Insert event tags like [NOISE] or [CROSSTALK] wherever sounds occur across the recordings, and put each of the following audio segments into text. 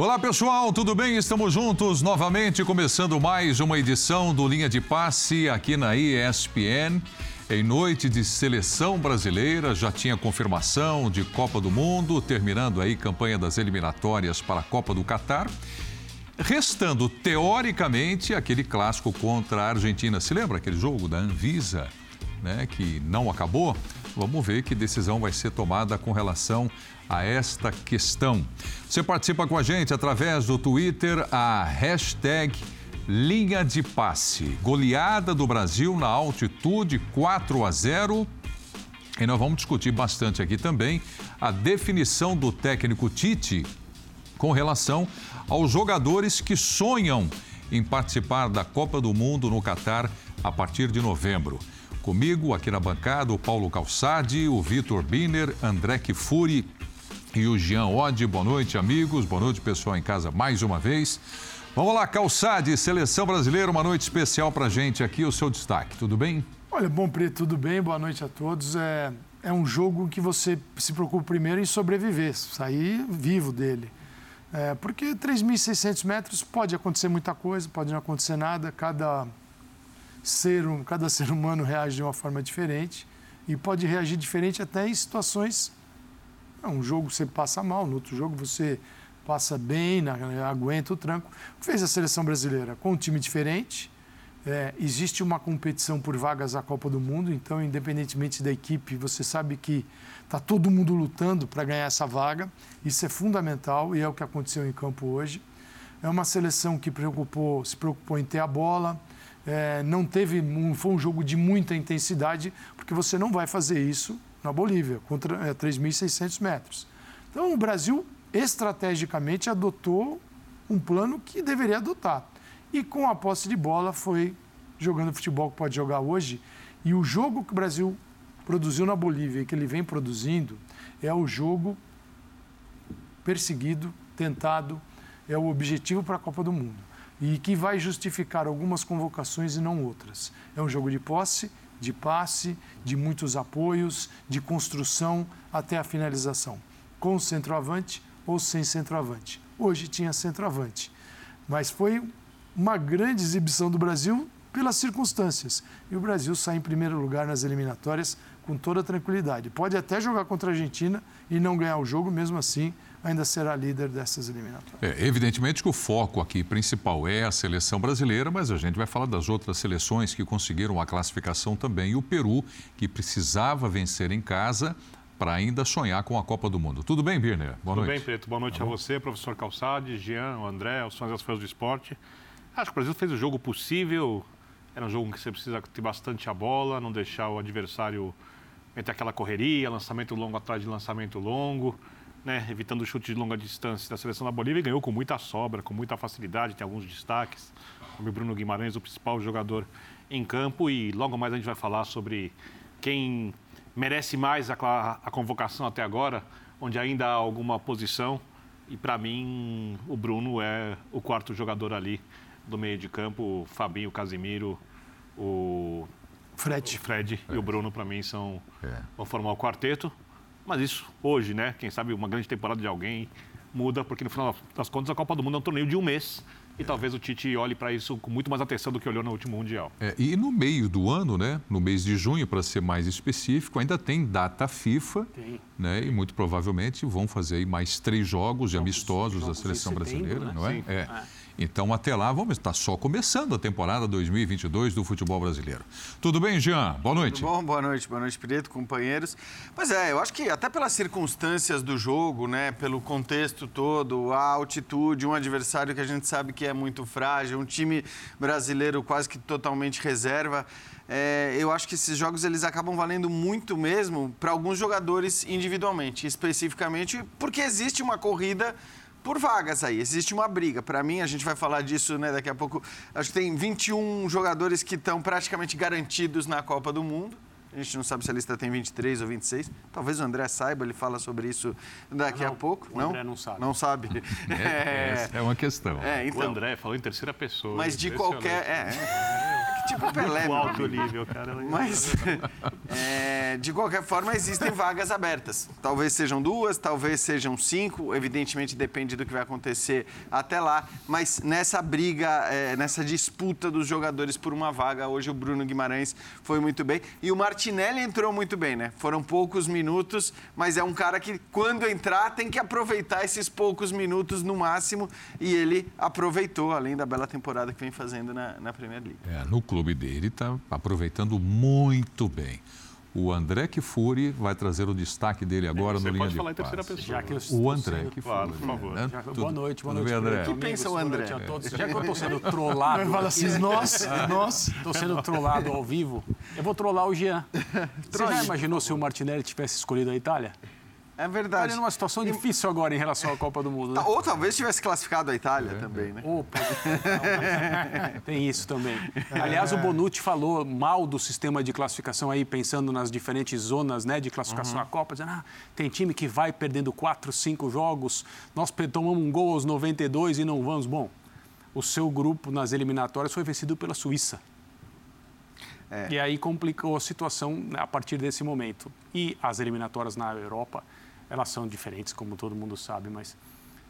Olá pessoal, tudo bem? Estamos juntos novamente, começando mais uma edição do Linha de Passe aqui na ESPN. Em noite de seleção brasileira, já tinha confirmação de Copa do Mundo, terminando aí campanha das eliminatórias para a Copa do Catar. Restando, teoricamente, aquele clássico contra a Argentina. Se lembra aquele jogo da Anvisa, né, que não acabou? Vamos ver que decisão vai ser tomada com relação a esta questão. Você participa com a gente através do Twitter, a hashtag Linha de Passe. Goleada do Brasil na altitude 4 a 0. E nós vamos discutir bastante aqui também a definição do técnico Tite com relação aos jogadores que sonham em participar da Copa do Mundo no Catar a partir de novembro. Comigo, aqui na bancada, o Paulo Calçade, o Vitor Biner, André Kifuri e o Jean Oddi. Boa noite, amigos. Boa noite, pessoal em casa, mais uma vez. Vamos lá, Calçade, Seleção Brasileira, uma noite especial para gente aqui, o seu destaque. Tudo bem? Olha, bom, Preto, tudo bem? Boa noite a todos. É, é um jogo que você se preocupa primeiro em sobreviver, sair vivo dele. É, porque 3.600 metros pode acontecer muita coisa, pode não acontecer nada, cada ser, cada [LAUGHS] ser humano reage de uma forma diferente e pode reagir diferente até em situações é um jogo você passa mal, no outro jogo você passa bem, aguenta o tranco. Fez a seleção brasileira com um time diferente. É, existe uma competição por vagas à Copa do Mundo, então, independentemente da equipe, você sabe que está todo mundo lutando para ganhar essa vaga. Isso é fundamental e é o que aconteceu em campo hoje. É uma seleção que preocupou, se preocupou em ter a bola, é, não teve, um, foi um jogo de muita intensidade, porque você não vai fazer isso na Bolívia, contra é, 3.600 metros. Então, o Brasil, estrategicamente, adotou um plano que deveria adotar. E com a posse de bola, foi jogando futebol que pode jogar hoje. E o jogo que o Brasil produziu na Bolívia e que ele vem produzindo é o jogo perseguido, tentado, é o objetivo para a Copa do Mundo. E que vai justificar algumas convocações e não outras. É um jogo de posse, de passe, de muitos apoios, de construção até a finalização, com centroavante ou sem centroavante. Hoje tinha centroavante, mas foi uma grande exibição do Brasil pelas circunstâncias. E o Brasil sai em primeiro lugar nas eliminatórias com toda tranquilidade. Pode até jogar contra a Argentina e não ganhar o jogo, mesmo assim, ainda será líder dessas eliminatórias. É, evidentemente que o foco aqui principal é a seleção brasileira, mas a gente vai falar das outras seleções que conseguiram a classificação também. E o Peru, que precisava vencer em casa para ainda sonhar com a Copa do Mundo. Tudo bem, Birner? Boa Tudo noite. Tudo bem, Preto. Boa noite tá a você, professor Calçade, Jean, André, os fãs das fãs do esporte. Acho que o Brasil fez o jogo possível. Era um jogo em que você precisa ter bastante a bola, não deixar o adversário meter aquela correria, lançamento longo atrás de lançamento longo né, evitando o chute de longa distância da seleção da Bolívia e ganhou com muita sobra, com muita facilidade, tem alguns destaques, como o Bruno Guimarães, o principal jogador em campo e logo mais a gente vai falar sobre quem merece mais a, a convocação até agora, onde ainda há alguma posição e para mim o Bruno é o quarto jogador ali do meio de campo, o Fabinho, o Casimiro, o Fred, o Fred é. e o Bruno para mim são é. vão formar o quarteto. Mas isso, hoje, né? Quem sabe uma grande temporada de alguém muda, porque no final das contas a Copa do Mundo é um torneio de um mês. E é. talvez o Tite olhe para isso com muito mais atenção do que olhou no último Mundial. É, e no meio do ano, né, no mês de junho, para ser mais específico, ainda tem data FIFA. Tem. Né, e muito provavelmente vão fazer mais três jogos de amistosos da seleção setembro, brasileira, né? não é? Sim. é. é. Então, até lá, vamos estar só começando a temporada 2022 do futebol brasileiro. Tudo bem, Jean? Boa noite. Tudo bom, boa noite, boa noite, Preto, companheiros. Pois é, eu acho que até pelas circunstâncias do jogo, né, pelo contexto todo, a altitude, um adversário que a gente sabe que é muito frágil, um time brasileiro quase que totalmente reserva. É, eu acho que esses jogos eles acabam valendo muito mesmo para alguns jogadores individualmente, especificamente porque existe uma corrida por vagas aí. Existe uma briga. Para mim, a gente vai falar disso né, daqui a pouco. Acho que tem 21 jogadores que estão praticamente garantidos na Copa do Mundo. A gente não sabe se a lista tem 23 ou 26. Talvez o André saiba, ele fala sobre isso daqui não, a pouco. O não? André não sabe. Não sabe. [LAUGHS] É, é, é uma questão. É, então, o André falou em terceira pessoa. Mas de qualquer. É, é. tipo Pelé. Muito alto nível, cara. Mas, [LAUGHS] é, de qualquer forma, existem vagas abertas. Talvez sejam duas, talvez sejam cinco. Evidentemente, depende do que vai acontecer até lá. Mas nessa briga, é, nessa disputa dos jogadores por uma vaga, hoje o Bruno Guimarães foi muito bem. E o Martinelli entrou muito bem, né? Foram poucos minutos, mas é um cara que, quando entrar, tem que aproveitar esses poucos minutos no máximo. E ele aproveitou, além da bela temporada que vem fazendo na, na Premier League. É, no clube dele está aproveitando muito bem. O André Kifuri vai trazer o destaque dele agora Você no linha pode de falar em terceira pessoa. Já que eu O André Kifuri. Claro, por favor. né? Já- Tudo- boa noite, boa noite. André? O que pensa o boa noite André? a todos. Já que eu estou [LAUGHS] sendo trollado, fala assim, nós, [LAUGHS] nós. É. Estou sendo trollado ao vivo. Eu vou trollar o Jean. Você já imaginou se o Martinelli tivesse escolhido a Itália? É Está verdade. numa situação difícil agora em relação à Copa do Mundo. Né? Ou talvez tivesse classificado a Itália É, também, né? Opa, [LAUGHS] tem isso também. Aliás, o Bonucci falou mal do sistema de classificação aí, pensando nas diferentes zonas né, de classificação à Copa, dizendo ah, tem time que vai perdendo quatro, cinco jogos, nós tomamos um gol aos 92 e não vamos. Bom, o seu grupo nas eliminatórias foi vencido pela Suíça. É. E aí complicou a situação né, a partir desse momento. E as eliminatórias na Europa, elas são diferentes, como todo mundo sabe, mas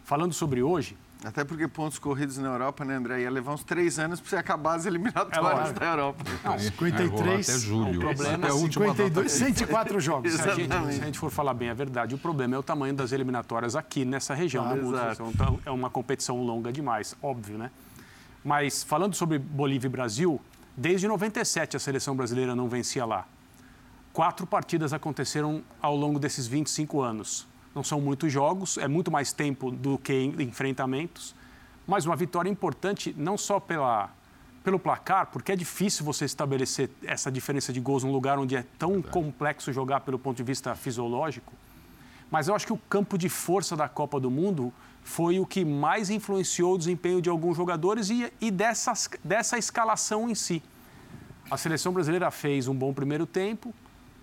falando sobre hoje, Até porque pontos corridos na Europa, né, André? Ia levar uns três anos para você acabar as É eliminatórias lógico. da Europa. É, vai 53, até julho. o problema até é a última data. 52, 104 jogos. Se a, gente, se a gente for falar bem a verdade, o problema é o tamanho das eliminatórias aqui nessa região Claro, do mundo. Então, é uma competição longa demais, óbvio, né? Mas falando sobre Bolívia e Brasil, desde 97 a seleção brasileira não vencia lá. Quatro partidas aconteceram ao longo desses 25 anos. Não são muitos jogos, é muito mais tempo do que enfrentamentos, mas uma vitória importante não só pela, pelo placar, porque é difícil você estabelecer essa diferença de gols num lugar onde é tão complexo jogar pelo ponto de vista fisiológico, mas eu acho que o campo de força da Copa do Mundo foi o que mais influenciou o desempenho de alguns jogadores e, e dessas, dessa escalação em si. A seleção brasileira fez um bom primeiro tempo,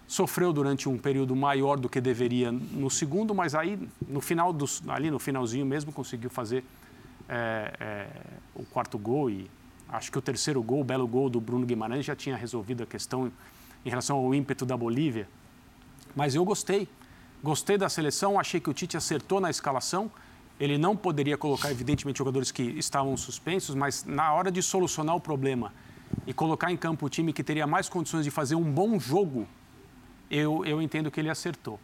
sofreu durante um período maior do que deveria no segundo, mas aí no final dos, ali no finalzinho mesmo conseguiu fazer é, é, o quarto gol e acho que o terceiro gol, o belo gol do Bruno Guimarães já tinha resolvido a questão em relação ao ímpeto da Bolívia. Mas eu gostei. Gostei da seleção, achei que o Tite acertou na escalação. Ele não poderia colocar, evidentemente, jogadores que estavam suspensos, mas na hora de solucionar o problema e colocar em campo o time que teria mais condições de fazer um bom jogo, eu, eu entendo que ele acertou.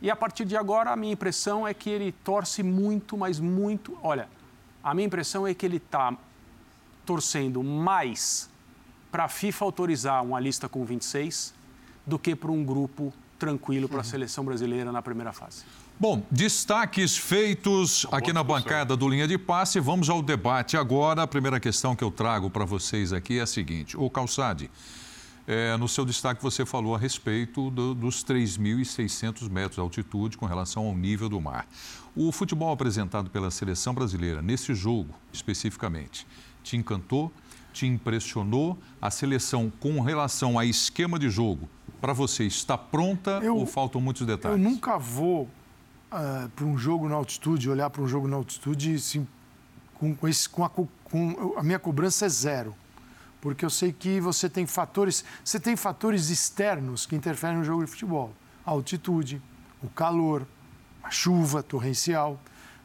E a partir de agora, a minha impressão é que ele torce muito, mas muito. Olha, a minha impressão é que ele está torcendo mais para a FIFA autorizar uma lista com 26 do que para um grupo tranquilo para a seleção brasileira na primeira fase. Bom, destaques feitos aqui na bancada do Linha de Passe. Vamos ao debate agora. A primeira questão que eu trago para vocês aqui é a seguinte: O Calçade, é, no seu destaque você falou a respeito do, dos 3.600 metros de altitude com relação ao nível do mar. O futebol apresentado pela seleção brasileira nesse jogo, especificamente, te encantou? Te impressionou? A seleção, com relação a esquema de jogo, para você, está pronta Eu- ou faltam muitos detalhes? Eu nunca vou para um jogo na altitude, olhar para um jogo na altitude assim, com, com, esse, com, a, co- com a minha cobrança é zero. Porque eu sei que você tem fatores, você tem fatores externos que interferem no jogo de futebol. A altitude, o calor, a chuva torrencial.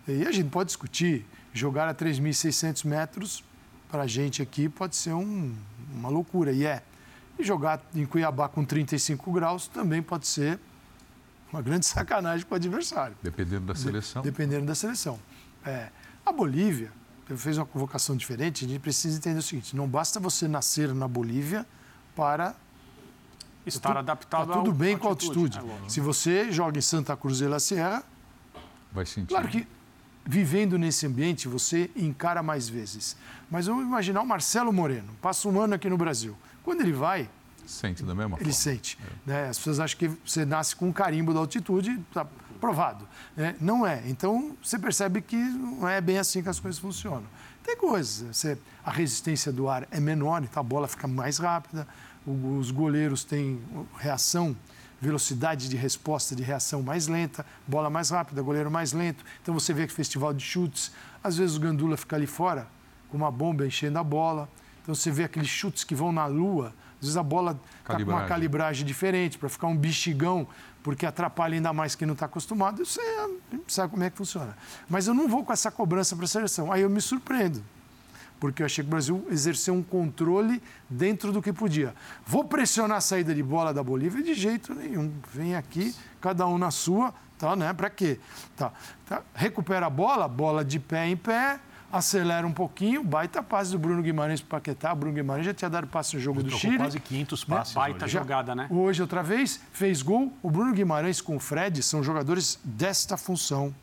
E a gente pode discutir, jogar a 3.600 metros, para a gente aqui pode ser um- uma loucura, e é. E jogar em Cuiabá com 35 graus também pode ser uma grande [LAUGHS] sacanagem para o adversário, Dependendo da seleção. dependendo da seleção. É, a Bolívia fez uma convocação diferente, a gente precisa entender o seguinte: não basta você nascer na Bolívia para Estar tu- adaptado tá tudo ao- bem com a altitude. É lógico. Se você joga em Santa Cruz de la Sierra, Vai sentir. Claro que vivendo nesse ambiente você encara mais vezes. Mas vamos imaginar o Marcelo Moreno, passa um ano aqui no Brasil. Quando ele vai, Sente da mesma ele forma. sente. né? As pessoas acham que você nasce com um carimbo da altitude, está provado. né? Não é. Então você percebe que não é bem assim que as coisas funcionam. Tem coisas. Você, a resistência do ar é menor, então a bola fica mais rápida. Os goleiros têm reação, velocidade de resposta de reação mais lenta, bola mais rápida, goleiro mais lento. Então você vê que festival de chutes, às vezes o Gandula fica ali fora com uma bomba enchendo a bola. Então você vê aqueles chutes que vão na lua, às vezes a bola está com uma calibragem diferente para ficar um bexigão, porque atrapalha ainda mais quem não está acostumado. Isso é, sabe como é que funciona. Mas eu não vou com essa cobrança para a seleção. Aí eu me surpreendo porque eu achei que o Brasil exerceu um controle dentro do que podia. Vou pressionar a saída de bola da Bolívia de jeito nenhum. Vem aqui, cada um na sua, tá, né? Para quê? Tá, tá. Recupera a bola, bola de pé em pé, acelera um pouquinho, baita passe do Bruno Guimarães para Paquetá. O Bruno Guimarães já tinha dado passe no jogo do Chile. quase 500 né? passes. Né? Baita hoje. jogada, né? Hoje, outra vez, fez gol. O Bruno Guimarães com o Fred são jogadores desta função.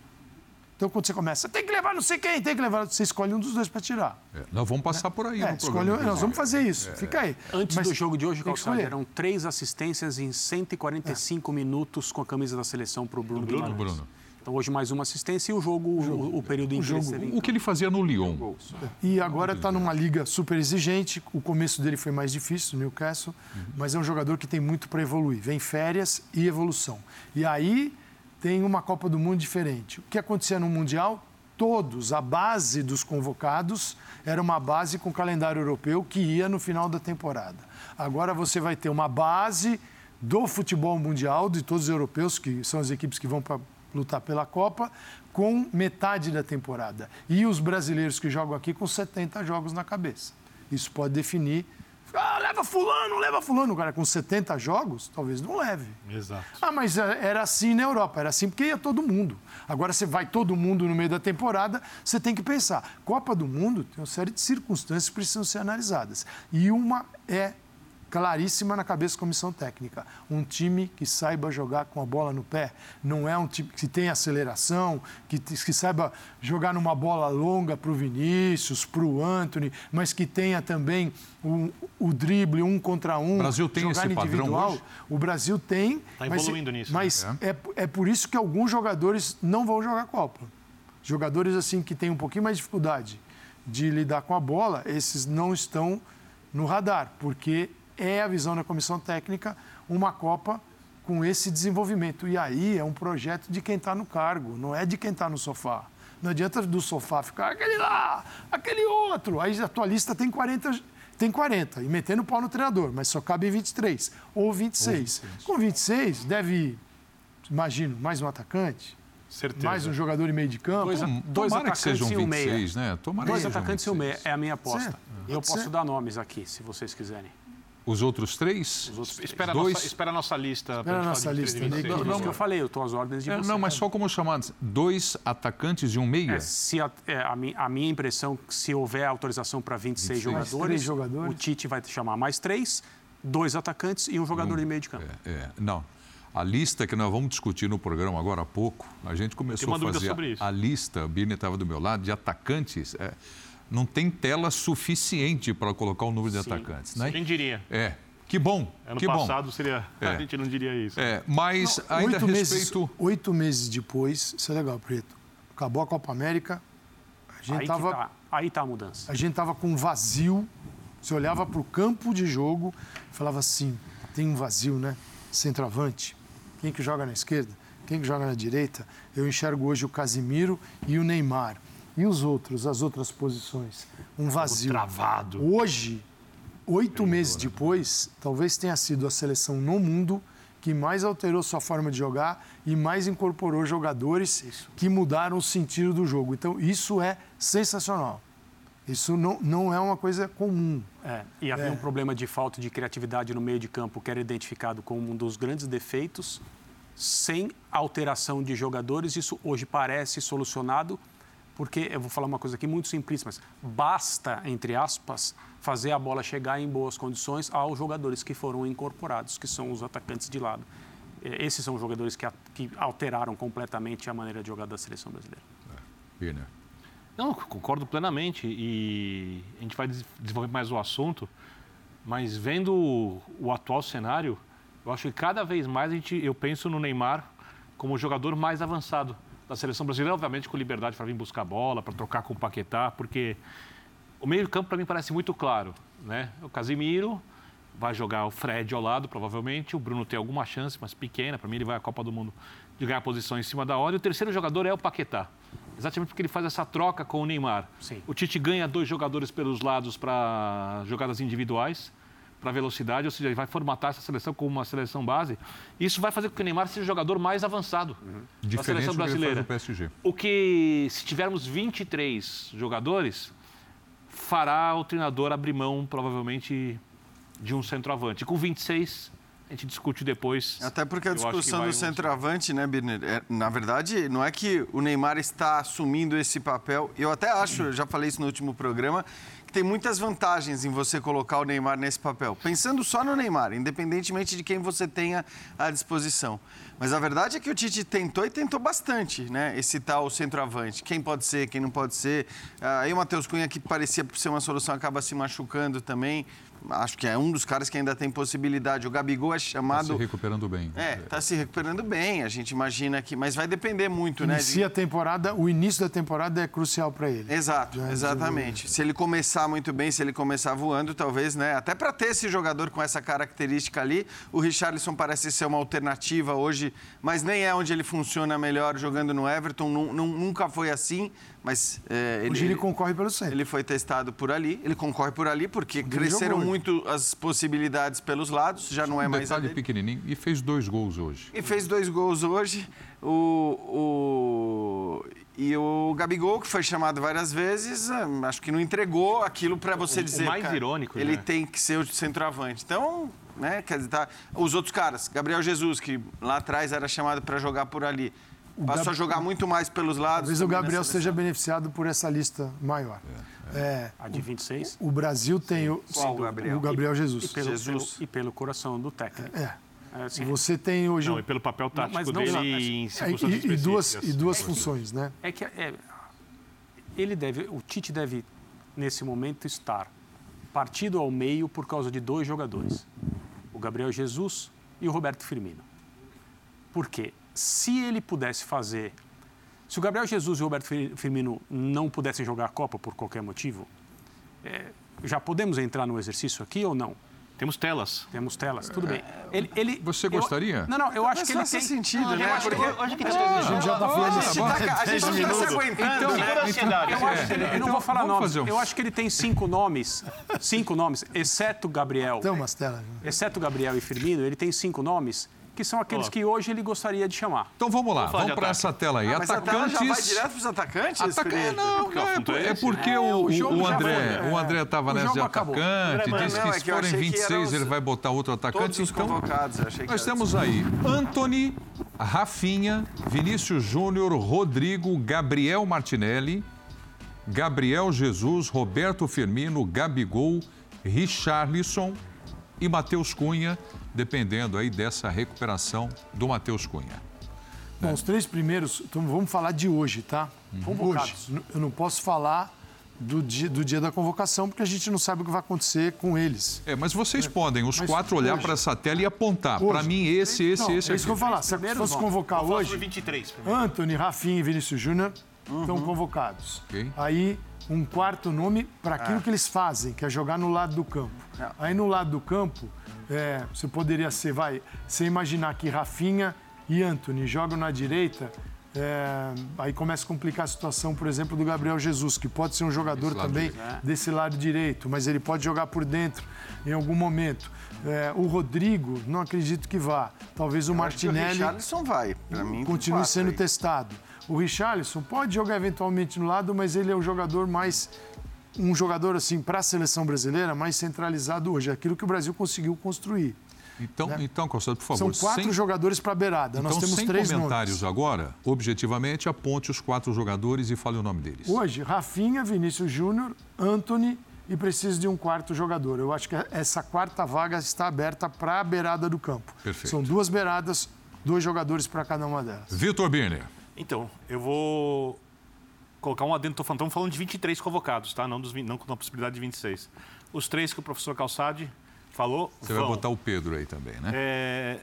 Então, quando você começa, tem que levar não sei quem, tem que levar, você escolhe um dos dois para tirar. É, nós vamos passar por aí é, no escolhe, Nós vamos fazer isso, é. fica aí. Antes Mas, do jogo de hoje, Calçado, eram três assistências em 145 é. minutos com a camisa da seleção para o Bruno, Bruno Bruno. Então, hoje mais uma assistência e o jogo, o, jogo, o, o período em o jogo, O que ele fazia no Lyon. E agora está numa liga super exigente. O começo dele foi mais difícil, no Newcastle, uhum. mas é um jogador que tem muito para evoluir. Vem férias e evolução. E aí tem uma Copa do Mundo diferente. O que acontecia no Mundial todos, a base dos convocados era uma base com calendário europeu que ia no final da temporada. Agora você vai ter uma base do futebol mundial, de todos os europeus, que são as equipes que vão para lutar pela Copa, com metade da temporada. E os brasileiros que jogam aqui com 70 jogos na cabeça. Isso pode definir ah, leva fulano, leva fulano. O cara com 70 jogos, talvez não leve. Exato. Ah, mas é, era assim na Europa, era assim porque ia todo mundo. Agora você vai todo mundo no meio da temporada, você tem que pensar. Copa do Mundo tem uma série de circunstâncias que precisam ser analisadas. E uma é claríssima na cabeça da comissão técnica. Um time que saiba jogar com a bola no pé. Não é um time que tenha aceleração, que, que saiba jogar numa bola longa para o Vinícius, para o Anthony, mas que tenha também o, o drible um contra um. O Brasil tem esse individual. Hoje? O Brasil tem. Está evoluindo mas, nisso. Mas né? é. é por isso que alguns jogadores não vão jogar Copa. Jogadores assim que têm um pouquinho mais de dificuldade de lidar com a bola, esses não estão no radar, porque é a visão da comissão técnica uma Copa com esse desenvolvimento. E aí é um projeto de quem está no cargo, não é de quem está no sofá. Não adianta do sofá ficar aquele lá, aquele outro. Aí a tua lista tem 40, tem 40 e metendo pau no treinador, mas só cabe 23 ou 26. Ou 26. Com 26 deve imagino, mais um atacante, Certeza. Mais um jogador em meio de campo. Dois, dois Tomara atacantes que sejam 26, e um meia. né? Tomara dois atacantes e um meia. É a minha aposta. Certo. Eu posso dar nomes aqui, se vocês quiserem. Os outros três? Os outros, espera, dois... a nossa, espera a nossa lista. Espera a nossa lista. Não, não, não, eu falei, eu estou às ordens de é, Não, mas só como chamados? Dois atacantes e um meia? É, se a, é, a, mi, a, minha impressão, se houver autorização para 26, 26 jogadores, jogadores, o Tite vai chamar mais três, dois atacantes e um jogador um, de meio de campo. É, é, não. A lista que nós vamos discutir no programa agora há pouco, a gente começou a fazer a, a, lista, a Birne estava do meu lado, de atacantes. É, não tem tela suficiente para colocar o número de Sim. atacantes. Né? Quem diria? É, que bom. Ano que passado bom. seria. É. [LAUGHS] A gente não diria isso. É, mas não, ainda oito respeito. Meses, oito meses depois, isso é legal, Preto. Acabou a Copa América. A gente aí tava, tá, aí tá a mudança. A gente tava com um vazio. Você olhava para o campo de jogo e falava assim: tem um vazio, né? Centroavante. Quem que joga na esquerda? Quem que joga na direita? Eu enxergo hoje o Casimiro e o Neymar. E os outros, as outras posições? Um vazio. Travado. Hoje, oito meses depois, talvez tenha sido a seleção no mundo que mais alterou sua forma de jogar e mais incorporou jogadores isso. que mudaram o sentido do jogo. Então, isso é sensacional. Isso não, não é uma coisa comum. É, e havia é. um problema de falta de criatividade no meio de campo que era identificado como um dos grandes defeitos. Sem alteração de jogadores, isso hoje parece solucionado, porque eu vou falar uma coisa aqui muito simples, mas basta, entre aspas, fazer a bola chegar em boas condições aos jogadores que foram incorporados, que são os atacantes de lado. É, esses são os jogadores que, que alteraram completamente a maneira de jogar da seleção brasileira. É. Não, concordo plenamente e a gente vai desenvolver mais o assunto, mas vendo o, o atual cenário, eu acho que cada vez mais a gente, eu penso no Neymar como o jogador mais avançado da seleção brasileira, obviamente com liberdade para vir buscar bola, para trocar com o Paquetá, porque o meio-campo, para mim, parece muito claro. Né? O Casimiro vai jogar o Fred ao lado, provavelmente. O Bruno tem alguma chance, mas pequena. Para mim, ele vai à Copa do Mundo de ganhar posição em cima da hora. E o terceiro jogador é o Paquetá. Exatamente porque ele faz essa troca com o Neymar. Sim. O Tite ganha dois jogadores pelos lados para jogadas individuais, para velocidade, ou seja, ele vai formatar essa seleção como uma seleção base. Isso vai fazer com que o Neymar seja o jogador mais avançado Uhum. da Diferente seleção do que ele faz brasileira. no PSG. O que, se tivermos 23 jogadores, fará o treinador abrir mão, provavelmente, de um centroavante. Com 26, a gente discute depois. Até porque a discussão do centroavante, né, Birner? é, na verdade, não é que o Neymar está assumindo esse papel. Eu até acho, eu já falei isso no último programa, que tem muitas vantagens em você colocar o Neymar nesse papel. Pensando só no Neymar, independentemente de quem você tenha à disposição. Mas a verdade é que o Tite tentou e tentou bastante, né? Esse tal centroavante. Quem pode ser, quem não pode ser. Ah, Aí o Matheus Cunha, que parecia ser uma solução, acaba se machucando também. Acho que é um dos caras que ainda tem possibilidade. O Gabigol é Está chamado. se recuperando bem. É, tá se recuperando bem, a gente imagina que. Mas vai depender muito, né? de- Inicia a temporada, o início da temporada é crucial para ele. Exato, Já exatamente. Se ele começar muito bem, se ele começar voando, talvez, né? Até para ter esse jogador com essa característica ali, o Richarlison parece ser uma alternativa hoje, mas nem é onde ele funciona melhor jogando no Everton. nu- nu- nunca foi assim, mas é, ele, Hoje ele concorre pelo centro. ele foi testado por ali, ele concorre por ali porque cresceram muito as possibilidades pelos lados, já não é um mais detalhe pequenininho e fez dois gols hoje. E fez dois gols hoje. O, o- e o Gabigol, que foi chamado várias vezes, ah, acho que não entregou aquilo para você O- o dizer. mais cara, irônico, Ele né? tem que ser o centroavante. Então, né, quer dizer, tá, os outros caras, Gabriel Jesus, que lá atrás era chamado para jogar por ali, passou Gab- a jogar muito mais pelos lados. Talvez o Gabriel seja beneficiado por essa lista maior. É, A de 26. o Brasil tem o, Qual o Gabriel? o Gabriel E Jesus. pelo, Jesus. pelo- e pelo coração do técnico. É. É, assim, Você tem hoje. Não, e pelo papel tático mas não dele em É, circunstâncias e, e duas, e duas funções, né? É que é, ele deve, o Tite deve nesse momento estar partido ao meio por causa de dois jogadores, o Gabriel Jesus e o Roberto Firmino. Por quê? Se ele pudesse fazer, se o Gabriel Jesus e o Roberto Fir- Firmino não pudessem jogar a Copa por qualquer motivo, é, já podemos entrar no exercício aqui ou não? Temos telas. Temos telas, tudo bem. Ele, ele- Você eu- gostaria? não, não, eu acho Mas que ele faz tem. sentido, né? Porque A gente já tá falando a gente tá, a gente tá se aguentando, Então, né? Eu, acho que ele- eu não vou falar nomes. um- Eu acho que ele tem cinco nomes, cinco nomes, exceto Gabriel, Tem umas telas. né? exceto Gabriel e Firmino, ele tem cinco nomes que são aqueles Ó. que hoje ele gostaria de chamar. Então vamos lá, Vamos para essa tela aí. Ah, mas a tela já vai Atacantes. direto pros atacantes? Ataca... Felipe? Não, Porque não, é, assunto por- é é porque né? o, O o André foi, o André estava nessa de acabou. atacante, disse não, que é se forem achei que 26 eram os- ele vai botar outro Todos atacante. os Então, convocados, eu achei que nós temos aí Anthony, Rafinha, Vinícius Júnior, Rodrigo, Gabriel Martinelli, Gabriel Jesus, Roberto Firmino, Gabigol, Richarlison e Matheus Cunha, dependendo aí dessa recuperação do Matheus Cunha. Bom, os três primeiros, então vamos falar de hoje, tá? Convocados. Hoje. Eu não posso falar do dia, do dia da convocação, porque a gente não sabe o que vai acontecer com eles. É, mas vocês podem, os Mas quatro, olhar para essa tela e apontar. Para mim, esse, esse, Não, esse é isso que eu aqui. vou falar. Se fosse convocar hoje, sobre 23 primeiro. Anthony, Rafinha e Vinícius Júnior estão convocados. Ok. Aí, um quarto nome para aquilo que eles fazem, que é jogar no lado do campo. Não. Aí, no lado do campo, é, você poderia ser, vai, você imaginar que Rafinha e Anthony jogam na direita, é, aí começa a complicar a situação, por exemplo, do Gabriel Jesus, que pode ser um jogador também direito. desse lado direito, mas ele pode jogar por dentro em algum momento. É, o Rodrigo, não acredito que vá. Talvez o Acho que O Martinelli Richarlison vai. Pra mim, continue sendo aí. testado. O Richarlison pode jogar eventualmente no lado, mas ele é um jogador mais um jogador assim para a seleção brasileira mais centralizado hoje, é aquilo que o Brasil conseguiu construir. Então, então Costa, por São favor, quatro sem, jogadores para a beirada. então, Nós temos sem três comentários nomes. agora, objetivamente, aponte os quatro jogadores e fale o nome deles. Hoje, Rafinha, Vinícius Júnior, Anthony e precisa de um quarto jogador. Eu acho que essa quarta vaga está aberta para a beirada do campo. Perfeito. São duas beiradas, dois jogadores para cada uma delas. Vitor Birner. Então, eu vou colocar um adendo. Estamos falando de 23 convocados, tá? Não, dos, 20 não com a possibilidade de 26. Os três que o professor Calçade falou. Você vão. vai botar o Pedro aí também, né? É,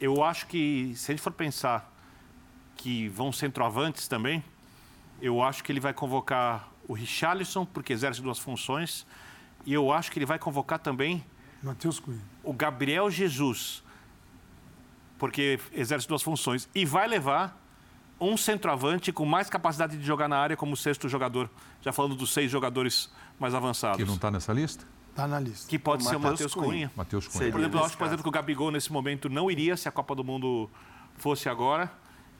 eu acho que, se a gente for pensar que vão centroavantes também, eu acho que ele vai convocar o Richarlison, porque exerce duas funções, e eu acho que ele vai convocar também Matheus Cunha. o Gabriel Jesus, porque exerce duas funções, e vai levar um centroavante com mais capacidade de jogar na área como sexto jogador. Já falando dos seis jogadores mais avançados. Que não está nessa lista? Está na lista. Que pode o ser o Matheus Cunha. Cunha. Matheus Cunha. Seria por exemplo, eu acho, por exemplo, que o Gabigol nesse momento não iria se a Copa do Mundo fosse agora.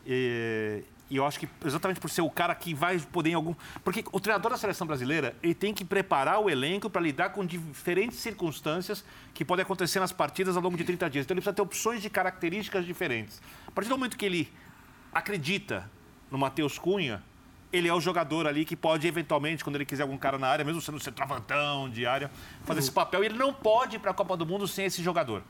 E, e eu acho que exatamente por ser o cara que vai poder em algum. Porque o treinador da seleção brasileira ele tem que preparar o elenco para lidar com diferentes circunstâncias que podem acontecer nas partidas ao longo de 30 dias. Então ele precisa ter opções de características diferentes. A partir do momento que ele acredita no Matheus Cunha, ele é o jogador ali que pode, eventualmente, quando ele quiser algum cara na área, mesmo sendo centroavantão de área, fazer esse papel. E ele não pode ir para a Copa do Mundo sem esse jogador.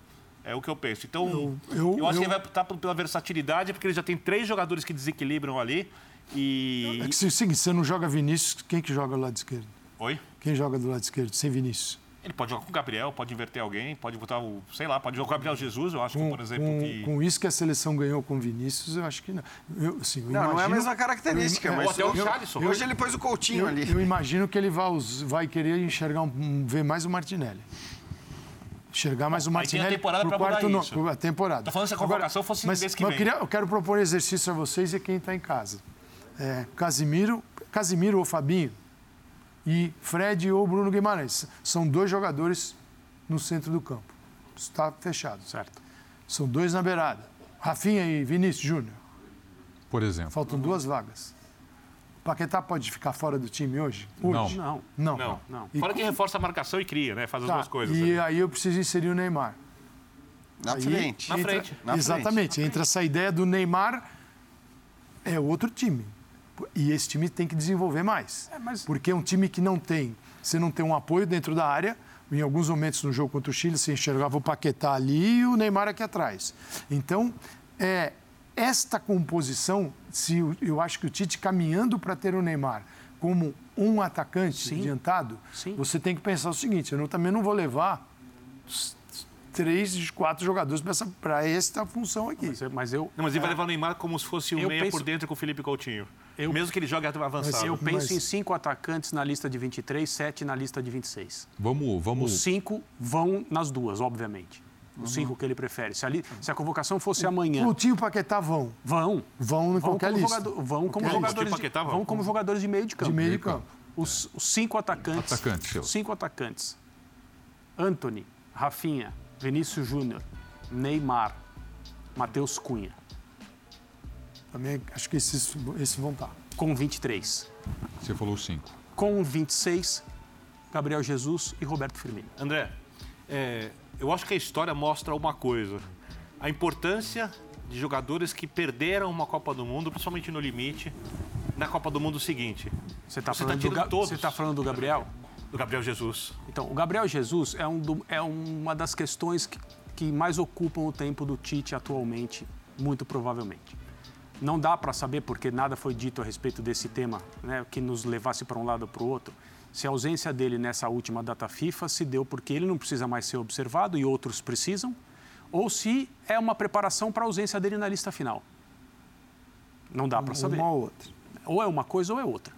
É o que eu penso. Então, eu, eu, eu acho eu... que ele vai optar pela versatilidade, porque ele já tem três jogadores que desequilibram ali. E... É que se você não joga Vinícius, quem que joga do lado esquerdo? Oi? Quem joga do lado esquerdo, sem Vinícius? Ele pode jogar com o Gabriel, pode inverter alguém, pode botar o, sei lá, pode jogar com o Gabriel Jesus, eu acho com, que, por exemplo. Com, que... com isso que a seleção ganhou com o Vinícius, eu acho que não. Eu, assim, eu não, imagino, não é a mesma característica, eu, mas. Até o Charlesson. Hoje ele pôs o Coutinho eu, ali. Eu imagino que ele vai, vai querer enxergar, um, ver mais o Martinelli enxergar mais o Martinelli Aí tem a temporada para quarto no, isso. A temporada. Tô falando se a convocação Agora, fosse mas, mês que mas vem. Eu, queria, eu quero propor um exercício a vocês e quem está em casa. É, Casimiro, Casimiro ou Fabinho e Fred ou Bruno Guimarães. São dois jogadores no centro do campo. Está fechado. Certo. São dois na beirada. Rafinha e Vinícius Júnior. Por exemplo. Faltam duas vagas. Paquetá pode ficar fora do time hoje? hoje? Não. Não. Não. não. Fora que reforça a marcação e cria, né? Faz as tá. duas coisas. E ali. aí eu preciso inserir o Neymar. Na aí, frente. Na frente. Na exatamente. Frente. Entra essa ideia do Neymar, é outro time. E esse time tem que desenvolver mais. É, mas... Porque é um time que não tem. Você não tem um apoio dentro da área. Em alguns momentos no jogo contra o Chile, você enxergava o Paquetá ali e o Neymar aqui atrás. Então, é, esta composição, se eu acho que o Tite caminhando para ter o Neymar como um atacante Sim. adiantado, Sim. você tem que pensar o seguinte: eu não, também não vou levar três, quatro jogadores para esta função aqui. Mas, mas eu, não, mas ele vai é. levar o Neymar como se fosse um meia penso, por dentro com o Felipe Coutinho. Eu, mesmo que ele jogue avançado. Mas eu penso mas... em cinco atacantes na lista de 23, sete na lista de 26. Vamos, vamos. Os cinco vão nas duas, obviamente os uhum. cinco que ele prefere. Se, ali, se a convocação fosse amanhã. Coutinho e Paquetá vão. Vão. Vão em qualquer lista. Jogador, vão como jogadores. De, vão. vão como jogadores de meio de campo. De meio de campo. Os, os cinco atacantes. Atacante, cinco atacantes. Anthony, Rafinha, Vinícius Júnior, Neymar, Matheus Cunha. Também acho que esses, esses vão estar. Com 23. Você falou cinco. Com 26, Gabriel Jesus e Roberto Firmino. André, é, eu acho que a história mostra uma coisa: a importância de jogadores que perderam uma Copa do Mundo, principalmente no limite, na Copa do Mundo seguinte. Você está falando, tá do, você tá falando do Gabriel? Do Gabriel Jesus. Então, o Gabriel Jesus é, um do, é uma das questões que, que mais ocupam o tempo do Tite atualmente, muito provavelmente. Não dá para saber, porque nada foi dito a respeito desse tema, né, que nos levasse para um lado ou para o outro se a ausência dele nessa última data FIFA se deu porque ele não precisa mais ser observado e outros precisam, ou se é uma preparação para a ausência dele na lista final. Não dá para saber. Uma ou outra. Ou é uma coisa ou é outra.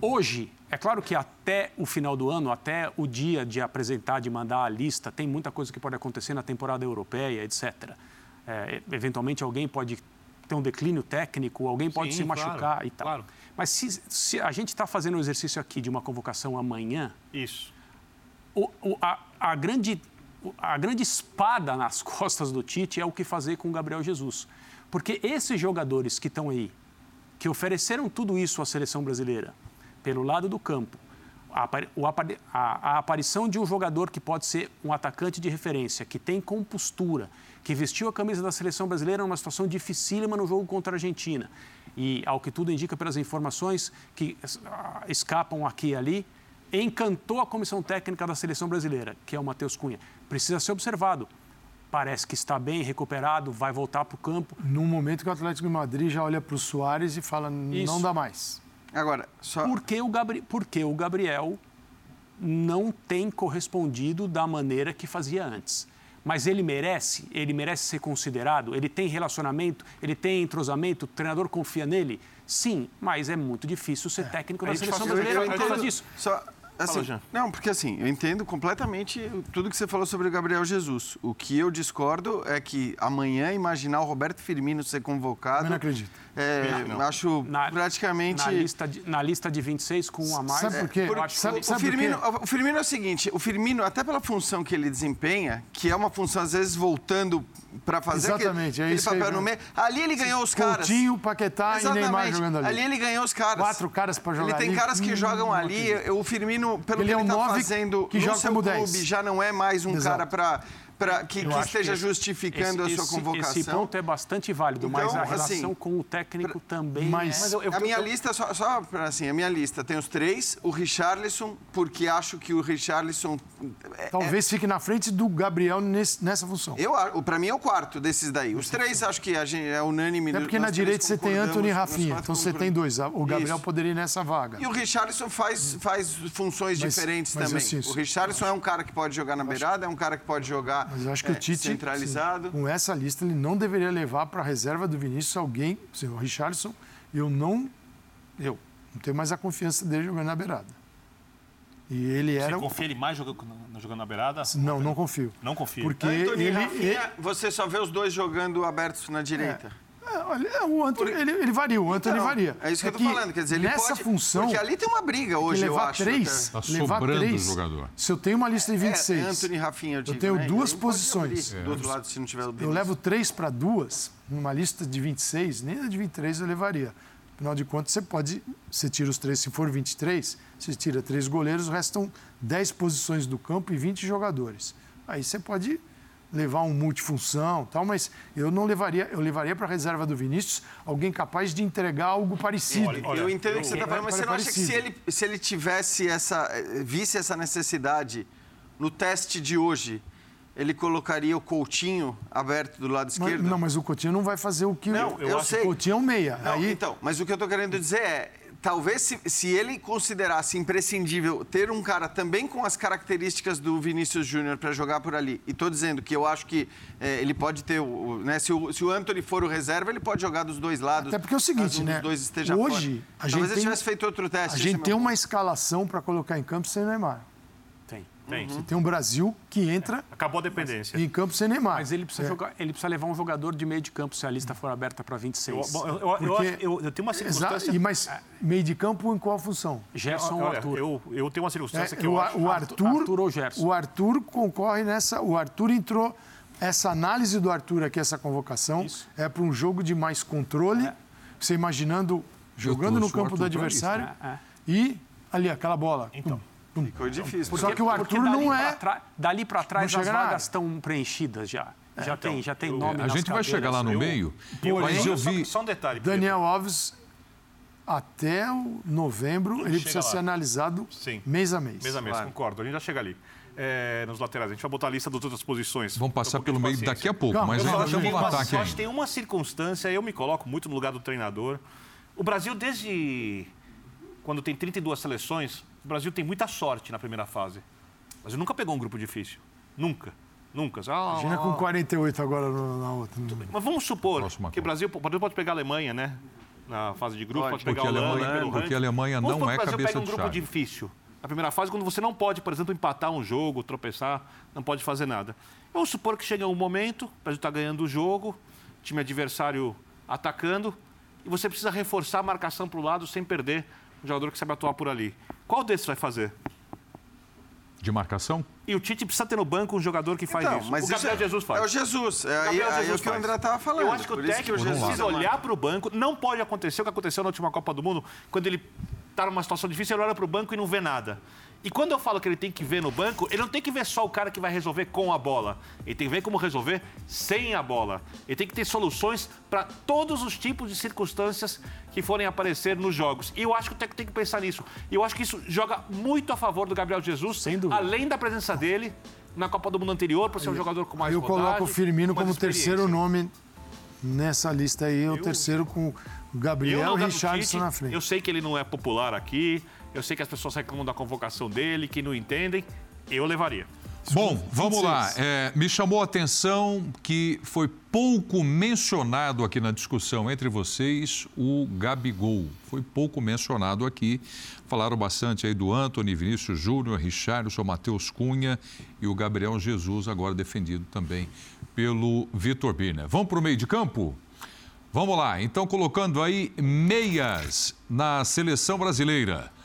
Hoje, é claro que até o final do ano, até o dia de apresentar, de mandar a lista, tem muita coisa que pode acontecer na temporada europeia, etc. É, eventualmente alguém pode ter um declínio técnico, alguém pode Sim, se machucar claro, e tal. Claro. Mas se, se a gente está fazendo o um exercício aqui de uma convocação amanhã. Isso. O, o, a, a, grande, a grande espada [LAUGHS] nas costas do Tite é o que fazer com o Gabriel Jesus. Porque esses jogadores que estão aí, que ofereceram tudo isso à seleção brasileira, pelo lado do campo, a, a, aparição de um jogador que pode ser um atacante de referência, que tem compostura, que vestiu a camisa da seleção brasileira numa situação dificílima no jogo contra a Argentina. E, ao que tudo indica pelas informações que escapam aqui e ali, encantou a comissão técnica da seleção brasileira, que é o Matheus Cunha. Precisa ser observado. Parece que está bem recuperado, vai voltar para o campo. No momento que o Atlético de Madrid já olha para o Soares e fala: Isso. não dá mais. Agora, só... porque, o Gabri... porque o Gabriel não tem correspondido da maneira que fazia antes mas ele merece, ele merece ser considerado, ele tem relacionamento, ele tem entrosamento, o treinador confia nele? Sim, mas é muito difícil ser técnico da seleção brasileira por causa disso. Só, assim, Fala, não, porque assim, eu entendo completamente tudo que você falou sobre o Gabriel Jesus. O que eu discordo é que amanhã imaginar o Roberto Firmino ser convocado. Eu não acredito. É, acho Na- praticamente. Na lista, de, na lista de 26 com um a mais. Sabe por quê? Sabe- sabe o, por quê? Firmino, o Firmino é o seguinte, o Firmino, até pela função que ele desempenha, que é uma função, às vezes, voltando para fazer Exatamente, é aquele, isso aquele aí papel no mesmo. meio. Ali ele ganhou os caras. Coutinho, Paquetá e Neymar Exatamente. jogando ali. Ali ele ganhou os caras. Quatro caras pra jogar Ele tem ali. caras que Hum, jogam não ali. O Firmino, pelo Ele que é ele um tá fazendo que no joga seu clube, 10. já não é mais um Exato. cara para para que, que esteja que justificando esse, a sua convocação. Esse ponto é bastante válido, mas Então, a relação assim, com o técnico também mas- é... Mas eu- eu- a minha eu- lista, só, só pra, assim, a minha lista tem os três, o Richarlison, porque acho que o Richarlison... é- Talvez fique na frente do Gabriel nesse- nessa função. Eu, para mim é o quarto desses daí. Os três acho que a gente é unânime. Até porque na direita você tem Anthony e Rafinha. Então você tem dois. O Gabriel Isso. poderia ir nessa vaga. E o Richarlison faz, faz funções Mas- diferentes mas também. assim, o Richarlison é um cara que pode jogar na beirada, é um cara que pode jogar Mas eu acho que é, o Tite, centralizado. com essa lista, ele não deveria levar para a reserva do Vinícius alguém, assim, o Richardson, eu não, eu não tenho mais a confiança dele jogando na beirada. E ele Você era... confia ele mais jogando, jogando na beirada? Não, não confio. Não confia. Porque Anthony ele... Rafinha, ele- você só vê os dois jogando abertos na direita. É, olha, é, o Anthony, ele, ele varia, o Anthony Então, varia. É isso que eu tô falando. Quer dizer, ele nessa pode... função, Porque ali tem uma briga que hoje, eu acho. três, Tá levar sobrando três, jogador. se eu tenho uma lista de até. 26, É, Anthony e Rafinha, eu digo, tenho né? duas posições. abrir Do outro lado, se não tiver o eu Vinícius. levo três para duas, numa lista de 26, nem a de 23 eu levaria. Afinal de contas, você pode, você tira os três, se for 23, você tira três goleiros, restam 10 posições do campo e 20 jogadores. Aí você pode levar um multifunção, tal, mas eu não levaria, eu levaria para a reserva do Vinícius alguém capaz de entregar algo parecido. Olha, olha, eu entendo o que você eu- está falando, mas você não acha que se parecido. ele, se ele tivesse essa, visse essa necessidade no teste de hoje, ele colocaria o Coutinho aberto do lado Mas- esquerdo? não, mas o Coutinho não vai fazer o que Não, eu o sei. Coutinho é um meia. Não, Aí, Então, mas o que eu estou querendo dizer é, talvez se, se ele considerasse imprescindível ter um cara também com as características do Vinícius Júnior para jogar por ali, e estou dizendo que eu acho que eh, ele pode ter, o, né, se, o, se o Anthony for o reserva, ele pode jogar dos dois lados. Até porque é o seguinte, um né? Dos dois esteja Hoje, fora. a gente talvez tem- tivesse feito outro teste. a é gente meu tem uma escalação para colocar em campo sem Neymar. Tem. Você tem um Brasil que entra Acabou a dependência. em campo sem Neymar. Mas ele precisa, É. jogar, ele precisa levar um jogador de meio de campo se a lista for aberta para 26. Eu, eu, eu, Porque- eu- eu tenho uma Exato. circunstância... E, mas meio de campo em qual função? Gerson ou Arthur. eu, eu tenho uma circunstância É, que eu o, acho... o Arthur, Arthur ou Gerson? O Arthur concorre nessa. O Arthur entrou. Essa análise do Arthur aqui, essa convocação, Isso. é para um jogo de mais controle. Você imaginando jogando no campo do Arthur pra adversário É, é. e ali aquela bola. Então. Ficou difícil. Só que o Porque Arthur dali não pra é. trás- dali para trás Não as vagas estão preenchidas já. Já então, tem, já tem eu- nome A gente vai chegar lá no Eu- meio, eu- mas eu só- vi... Só um detalhe. porque- Daniel Alves, até o novembro, ele precisa lá. ser analisado Sim. mês a mês. Mês a mês, Claro. concordo. A gente já chega ali. É, nos laterais. A gente vai botar a lista das outras posições. Vamos passar Então, um pouquinho pelo meio paciência. daqui a pouco, Calma, mas eu ainda ataque eu acho que tem uma circunstância, eu me coloco muito no lugar do treinador. O Brasil, desde quando tem 32 seleções, o Brasil tem muita sorte na primeira fase. O Brasil nunca pegou um grupo difícil. Nunca. Nunca. Ah, Imagina ah, com ah. 48 agora no- na outra. Mas vamos supor Próxima que o Brasil, o Brasil pode pegar a Alemanha, né? Na fase de grupo, Pode. pode, pegar Porque a Holanda, Alemanha- pelo porque a Alemanha Vamos não supor é que o Brasil cabeça pega um de grupo chave. difícil. Na primeira fase, quando você não pode, por exemplo, empatar um jogo, tropeçar, não pode fazer nada. Vamos supor que chega um momento, o Brasil está ganhando o jogo, time adversário atacando, e você precisa reforçar a marcação para o lado sem perder jogador que sabe atuar por ali. Qual desses vai fazer? De marcação? E o Tite precisa ter no banco um jogador que faz Então, isso. mas o Gabriel isso é- Jesus faz. É o Jesus. É aí é Jesus o que o faz. André estava falando. Eu acho que o técnico Jesus precisa é olhar para o banco. Não pode acontecer o que aconteceu na última Copa do Mundo, quando ele está numa situação difícil, ele olha para o banco e não vê nada. E quando eu falo que ele tem que ver no banco, ele não tem que ver só o cara que vai resolver com a bola. Ele tem que ver como resolver sem a bola. Ele tem que ter soluções para todos os tipos de circunstâncias que forem aparecer nos jogos. E eu acho que o técnico tem que pensar nisso. E eu acho que isso joga muito a favor do Gabriel Jesus, Sem dúvida. além da presença dele na Copa do Mundo anterior, por ser um jogador com mais Eu coloco o rodagem, Firmino como terceiro nome nessa lista aí, o terceiro com o Eu, Gabriel e Richardson Tite, na frente. Eu sei que ele não é popular aqui, eu sei que as pessoas reclamam da convocação dele, que não entendem. Eu levaria. Bom, vamos 26. lá. É, me chamou a atenção que foi pouco mencionado aqui na discussão entre vocês o Gabigol. Foi pouco mencionado aqui. Falaram bastante aí do Anthony, Vinícius Júnior, Richardson, Matheus Cunha e o Gabriel Jesus, agora defendido também pelo Vitor Bina. Vamos para o meio de campo? Vamos lá, então colocando aí meias na seleção brasileira.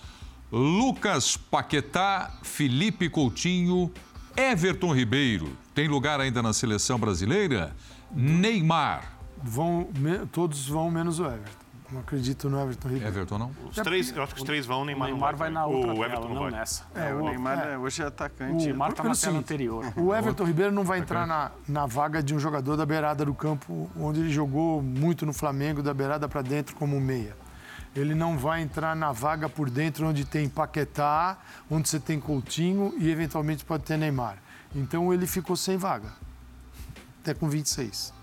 Lucas Paquetá, Felipe Coutinho, Everton Ribeiro. Tem lugar ainda na seleção brasileira? Neymar. Vão, todos vão menos o Everton. Não acredito no Everton Ribeiro. Everton não? Os três, eu acho que os três vão, o Neymar, o Neymar vai, na outra o tela, Everton não vai. nessa. É, o Neymar é, hoje é atacante. O Neymar está na Pelo tela anterior. O Everton Ribeiro não vai entrar na, na vaga de um jogador da beirada do campo, onde ele jogou muito no Flamengo, da beirada para dentro como meia. Ele não vai entrar na vaga por dentro, onde tem Paquetá, onde você tem Coutinho e eventualmente pode ter Neymar. Então ele ficou sem vaga, até com 26.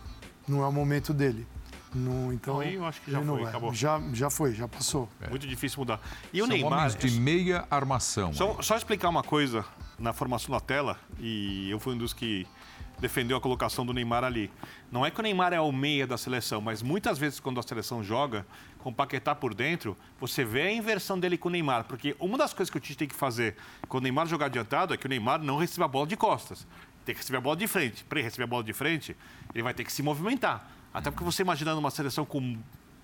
Não é o momento dele. No, então, Aí eu acho que já foi, vai. acabou. Já, já foi, já passou. Muito difícil mudar. E o São Neymar. homens de meia armação. Só, só explicar uma coisa na formação da tela, e eu fui um dos que defendeu a colocação do Neymar ali. Não é que o Neymar é o meia da seleção, mas muitas vezes quando a seleção joga, com o Paquetá por dentro, você vê a inversão dele com o Neymar. Porque uma das coisas que o Tite tem que fazer quando o Neymar jogar adiantado é que o Neymar não receba a bola de costas. Tem que receber a bola de frente. Para ele receber a bola de frente, ele vai ter que se movimentar. Até porque você imaginando uma seleção com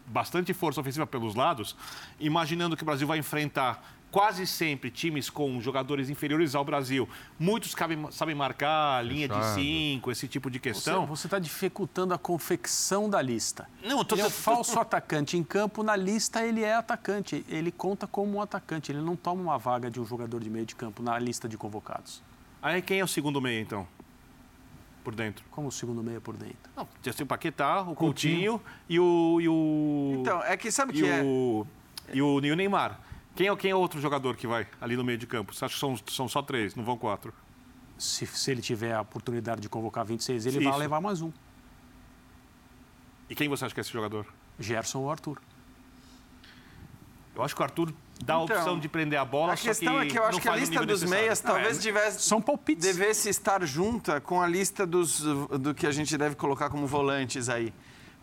bastante força ofensiva pelos lados, imaginando que o Brasil vai enfrentar quase sempre times com jogadores inferiores ao Brasil. Muitos sabem, sabem marcar linha de Fechado. cinco, esse tipo de questão. Você está dificultando a confecção da lista. Não, eu tô- ele é um falso atacante. Em campo, na lista, ele é atacante. Ele conta como um atacante. Ele não toma uma vaga de um jogador de meio de campo na lista de convocados. Aí quem é o segundo meia, então? Por dentro. Como o segundo meia por dentro. Não, tinha o Paquetá, o Coutinho, e o. E o Então, é que sabe o e, que é? o, e, o, e o Neymar. Quem é, quem é outro jogador que vai ali no meio de campo? Você acha que são, são só três, não vão quatro? Se, se ele tiver a oportunidade de convocar 26, ele Isso. vai levar mais um. E quem você acha que é esse jogador? Gerson ou Arthur. Eu acho que o Arthur dá a Então, opção de prender a bola, A só questão é que eu acho que a lista dos necessário. meias talvez tivesse, São palpites. devesse estar junta com a lista dos, do que a gente deve colocar como volantes aí.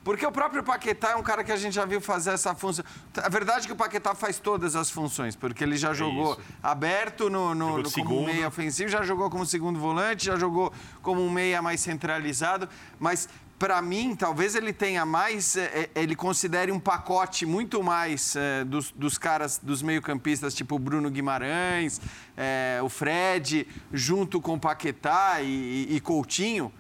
Porque o próprio Paquetá é um cara que a gente já viu fazer essa função. A verdade é que o Paquetá faz todas as funções, porque ele já jogou isso. aberto no, no, Jogou no- como meia ofensivo, já jogou como segundo volante, já jogou como um meia mais centralizado. Mas, para mim, talvez ele tenha mais. eh, eh, ele considere um pacote muito mais dos, dos caras, dos meio-campistas, tipo o Bruno Guimarães, eh, o Fred, junto com o Paquetá e, e- e Coutinho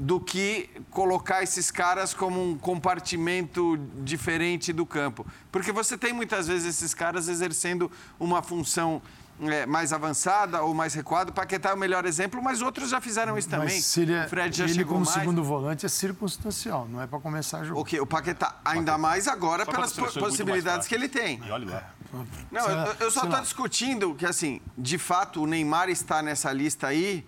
do que colocar esses caras como um compartimento diferente do campo. Porque você tem muitas vezes esses caras exercendo uma função eh, mais avançada ou mais recuada. O Paquetá é o melhor exemplo, mas outros já fizeram isso também. Mas se ele, é, o Fred já ele chegou como mais. segundo volante é circunstancial, não é para começar a jogar. O Paquetá, ainda mais agora Só pelas possibilidades que ele tem. E olha lá. Não, eu, eu só estou discutindo que, assim, de fato, o Neymar está nessa lista aí.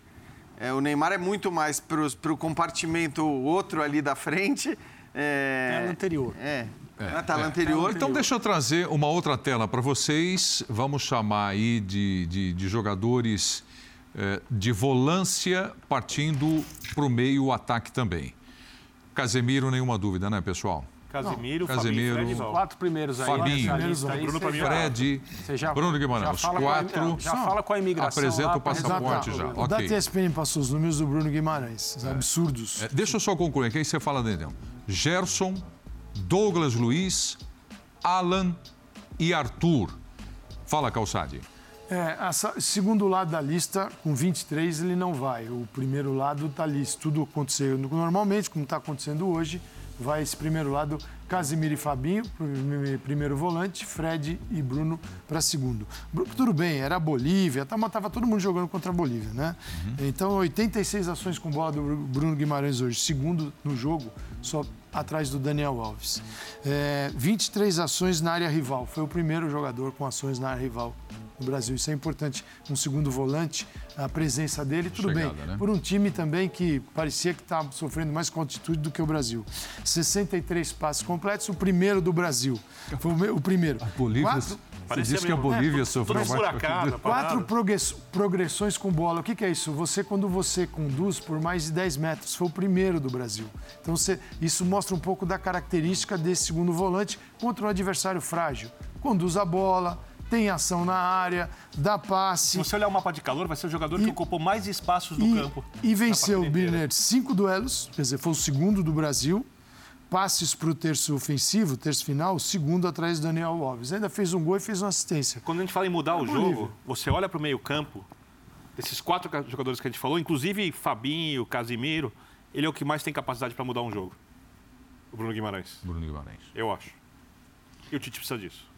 É, o Neymar é muito mais para o compartimento outro ali da frente. É, Tela anterior. É. Na é. tela anterior. Então deixa eu trazer uma outra tela para vocês. Vamos chamar aí de, de, de jogadores de volância partindo para o meio o ataque também. Casemiro, nenhuma dúvida, né, pessoal? Casemiro, Casemiro. Fabinho, Fred. Quatro primeiros aí. Fabinho. Bruno, pra mim, Fred, já- Bruno Guimarães. já com a- quatro já fala com a imigração apresenta lá o passaporte já. O da. TSPN passou os números do Bruno Guimarães, absurdos. É, deixa eu só concluir, que aí você fala dentro. Gerson, Douglas Luiz, Alan e Arthur. Fala, Calçade. É, essa, segundo lado da lista, com 23, ele não vai. O primeiro lado está ali. Se tudo acontecer normalmente, como está acontecendo hoje, vai esse primeiro lado, Casemiro e Fabinho, prime- primeiro volante, Fred e Bruno para segundo. Tudo bem, era a Bolívia, estava todo mundo jogando contra a Bolívia, né? Então, 86 ações com bola do Bruno Guimarães hoje, segundo no jogo, só atrás do Daniel Alves. É, 23 ações na área rival, foi o primeiro jogador com ações na área rival no Brasil. Isso é importante. Um segundo volante, a presença dele, tudo Chegada, bem. né? Por um time também que parecia que estava sofrendo mais com altitude do que o Brasil. 63 passes completos, o primeiro do Brasil. Foi o, me- o primeiro. Bolívia, Quatro, você Parecia disse que a mesmo. Bolívia É, sofreu mais... quatro progressões com bola. O que, que é isso? Você, quando você conduz por mais de 10 metros, foi o primeiro do Brasil. Então, você- isso mostra um pouco da característica desse segundo volante contra um adversário frágil. Conduz a bola, tem ação na área, dá passe. Se você olhar o mapa de calor, vai ser o jogador E- que ocupou mais espaços do e, campo. e venceu o. Birner cinco duelos, quer dizer, foi o segundo do Brasil, passes para o terço ofensivo, terço final, segundo atrás do Daniel Alves. Ainda fez um gol e fez uma assistência. Quando a gente fala em mudar é o jogo, você olha para o meio-campo, esses quatro jogadores que a gente falou, inclusive Fabinho, Casimiro, ele é o que mais tem capacidade para mudar um jogo. O Bruno Guimarães. Bruno Guimarães. Eu acho. E o Tite precisa disso.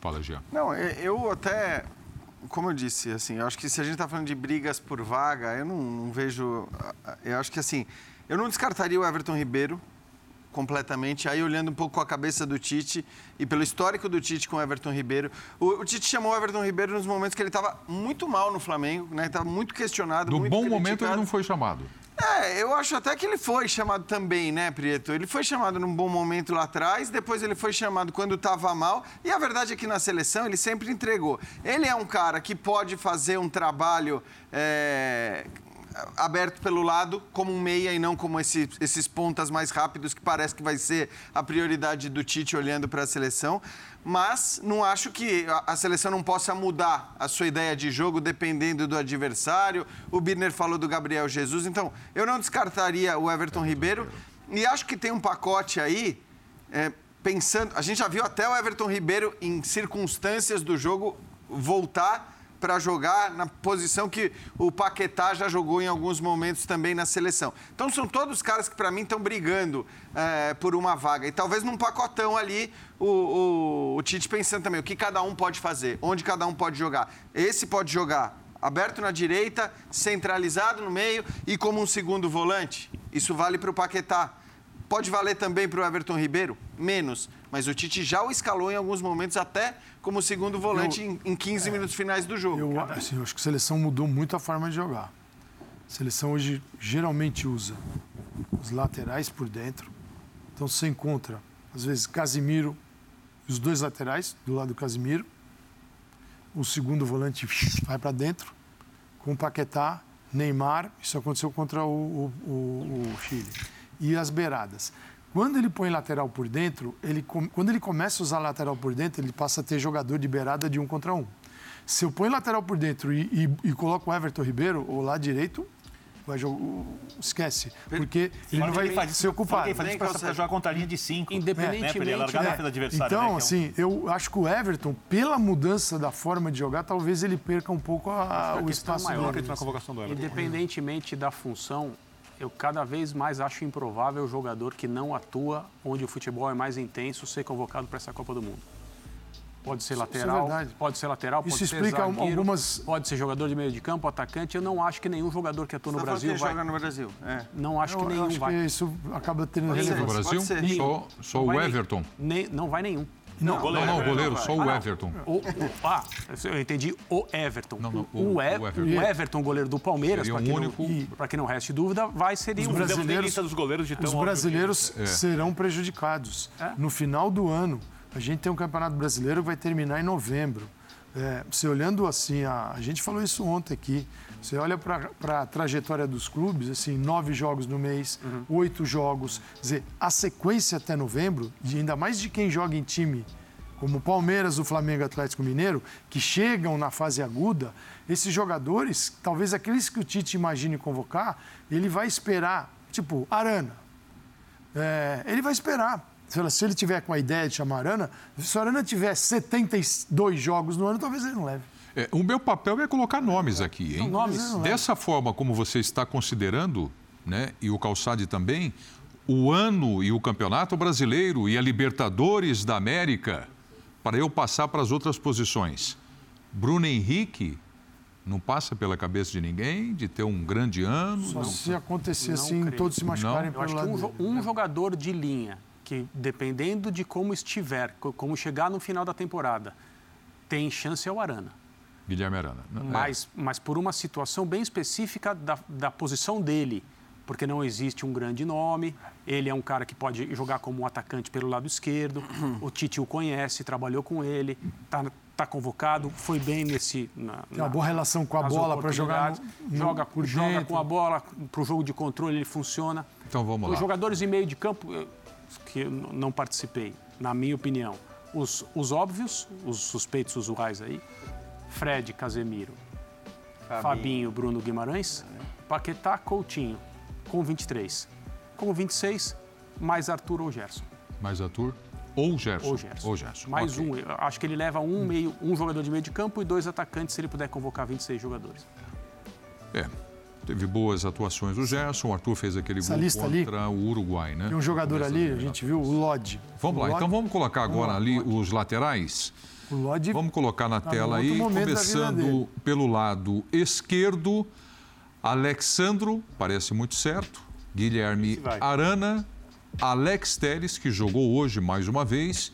Fala, Jean. Não, eu até como eu disse, assim, eu acho que se a gente está falando de brigas por vaga, eu não, não, vejo. Eu acho que assim, eu não descartaria o Everton Ribeiro completamente. Aí olhando um pouco com a cabeça do Tite e pelo histórico do Tite com o Everton Ribeiro, o, o Tite chamou o Everton Ribeiro nos momentos que ele estava muito mal no Flamengo, né? Estava muito questionado. No muito bom criticado. momento ele não foi chamado. É, eu acho até que ele foi chamado também, né, Prieto? Ele foi chamado num bom momento lá atrás, depois ele foi chamado quando estava mal, e a verdade é que na seleção ele sempre entregou. Ele é um cara que pode fazer um trabalho é, aberto pelo lado, como um meia e não como esse, esses pontas mais rápidos, que parece que vai ser a prioridade do Tite olhando para a seleção mas não acho que a seleção não possa mudar a sua ideia de jogo dependendo do adversário. O Birner falou do Gabriel Jesus, então eu não descartaria o Everton Ribeiro e acho que tem um pacote aí. É, pensando, a gente já viu até o Everton Ribeiro em circunstâncias do jogo voltar para jogar na posição que o Paquetá já jogou em alguns momentos também na seleção. Então são todos caras que para mim estão brigando é, por uma vaga. E talvez num pacotão ali o, o, o Tite pensando também o que cada um pode fazer, onde cada um pode jogar. Esse pode jogar aberto na direita, centralizado no meio e como um segundo volante. Isso vale para o Paquetá. Pode valer também para o Everton Ribeiro? Menos. Mas o Tite já o escalou em alguns momentos, até como segundo volante eu, em, em 15 é, minutos finais do jogo. Eu, assim, eu acho que a seleção mudou muito a forma de jogar. A seleção hoje geralmente usa os laterais por dentro. Então você encontra, às vezes, Casimiro, os dois laterais do lado do Casimiro. O segundo volante [LAUGHS] vai para dentro, com Paquetá, Neymar. Isso aconteceu contra o, o, o, o Chile e as beiradas. Quando ele põe lateral por dentro, ele, quando ele começa a usar lateral por dentro, ele passa a ter jogador de beirada de um contra um. Se eu ponho lateral por dentro e, e, e coloco o Everton Ribeiro, o lado direito, vai jogar, esquece. Porque ele não vai faz, ser ocupado. Ele faz isso para jogar contra a linha de cinco. Independentemente. Né? largar é. na adversário. Então, né? é um... assim, eu acho que o Everton, pela mudança da forma de jogar, talvez ele perca um pouco a, a o espaço maior dele. Na convocação do Everton. Independentemente da função, eu cada vez mais acho improvável o jogador que não atua onde o futebol é mais intenso ser convocado para essa Copa do Mundo. Pode ser lateral, é pode ser lateral, pode Isso ser explica zagueiro, algumas... pode ser jogador de meio de campo, atacante. Eu não acho que nenhum jogador que atua no Brasil vai... joga no Brasil. É. Não acho eu, que nenhum acho vai. Que isso acaba tendo relevância. No Brasil, só, só o Everton. Nem, não vai nenhum. Não, não, goleiro, não, não, goleiro, só o ah, Everton. O, o, ah, eu entendi o Everton. Não, não, o, o, Everton. o, Everton. goleiro do Palmeiras, para quem, único... Não, quem não reste dúvida, vai ser os um brasileiros. Dos goleiros de os brasileiros é. serão prejudicados. É. No final do ano, a gente tem um campeonato brasileiro que vai terminar em novembro. É, você olhando assim, a, a gente falou isso ontem aqui. Você olha para a trajetória dos clubes, assim, nove jogos no mês, uhum. oito jogos. Quer dizer, a sequência até novembro, e ainda mais de quem joga em time como o Palmeiras, o Flamengo Atlético Mineiro, que chegam na fase aguda, esses jogadores, talvez aqueles que o Tite imagine convocar, ele vai esperar, tipo, Arana. É, ele vai esperar. Se ele tiver com a ideia de chamar Arana, se o Arana tiver 72 jogos no ano, talvez ele não leve. É, o meu papel é colocar nomes aqui, hein? Nomes. Dessa forma como você está considerando, né, e o Calçade também, o ano e o Campeonato Brasileiro e a Libertadores da América, para eu passar para as outras posições. Bruno Henrique não passa pela cabeça de ninguém de ter um grande ano. Só não. se acontecer assim, creio. todos se machucarem não. pelo lado. acho que um, um jogador de linha que, dependendo de como estiver, como chegar no final da temporada, tem chance é o Arana. Guilherme Arana. É. Mas, é. mas por uma situação bem específica da, da posição dele, porque não existe um grande nome. Ele é um cara que pode jogar como um atacante pelo lado esquerdo. [CLEARS THROAT] O Tite o conhece, trabalhou com ele, está tá convocado, foi bem nesse. Na, Tem uma boa relação com a bola para jogar. No, joga, por joga com a bola, para o jogo de controle ele funciona. Então vamos lá. Os jogadores em meio de campo, que eu não participei, na minha opinião, os, os óbvios, os suspeitos usuais aí, Fred, Casemiro, Fabinho, Fabinho Bruno Guimarães, Paquetá, Coutinho, com 23. Com 26, mais Arthur ou Gerson. Mais Arthur ou Gerson? Ou Gerson. Ou Gerson. Mais okay. um. Eu acho que ele leva um, meio, um jogador de meio de campo e dois atacantes se ele puder convocar 26 jogadores. É. Teve boas atuações do Gerson, o Arthur fez aquele Essa gol lista contra ali, o Uruguai, né? Tem um jogador ali, a gente viu, o Lodge. Vamos o lá, Lodge, então vamos colocar agora ali os laterais. O Lodge Vamos colocar na tá tela aí, começando pelo lado esquerdo, Alexandro, parece muito certo, Guilherme. Arana, Alex Teles, que jogou hoje mais uma vez,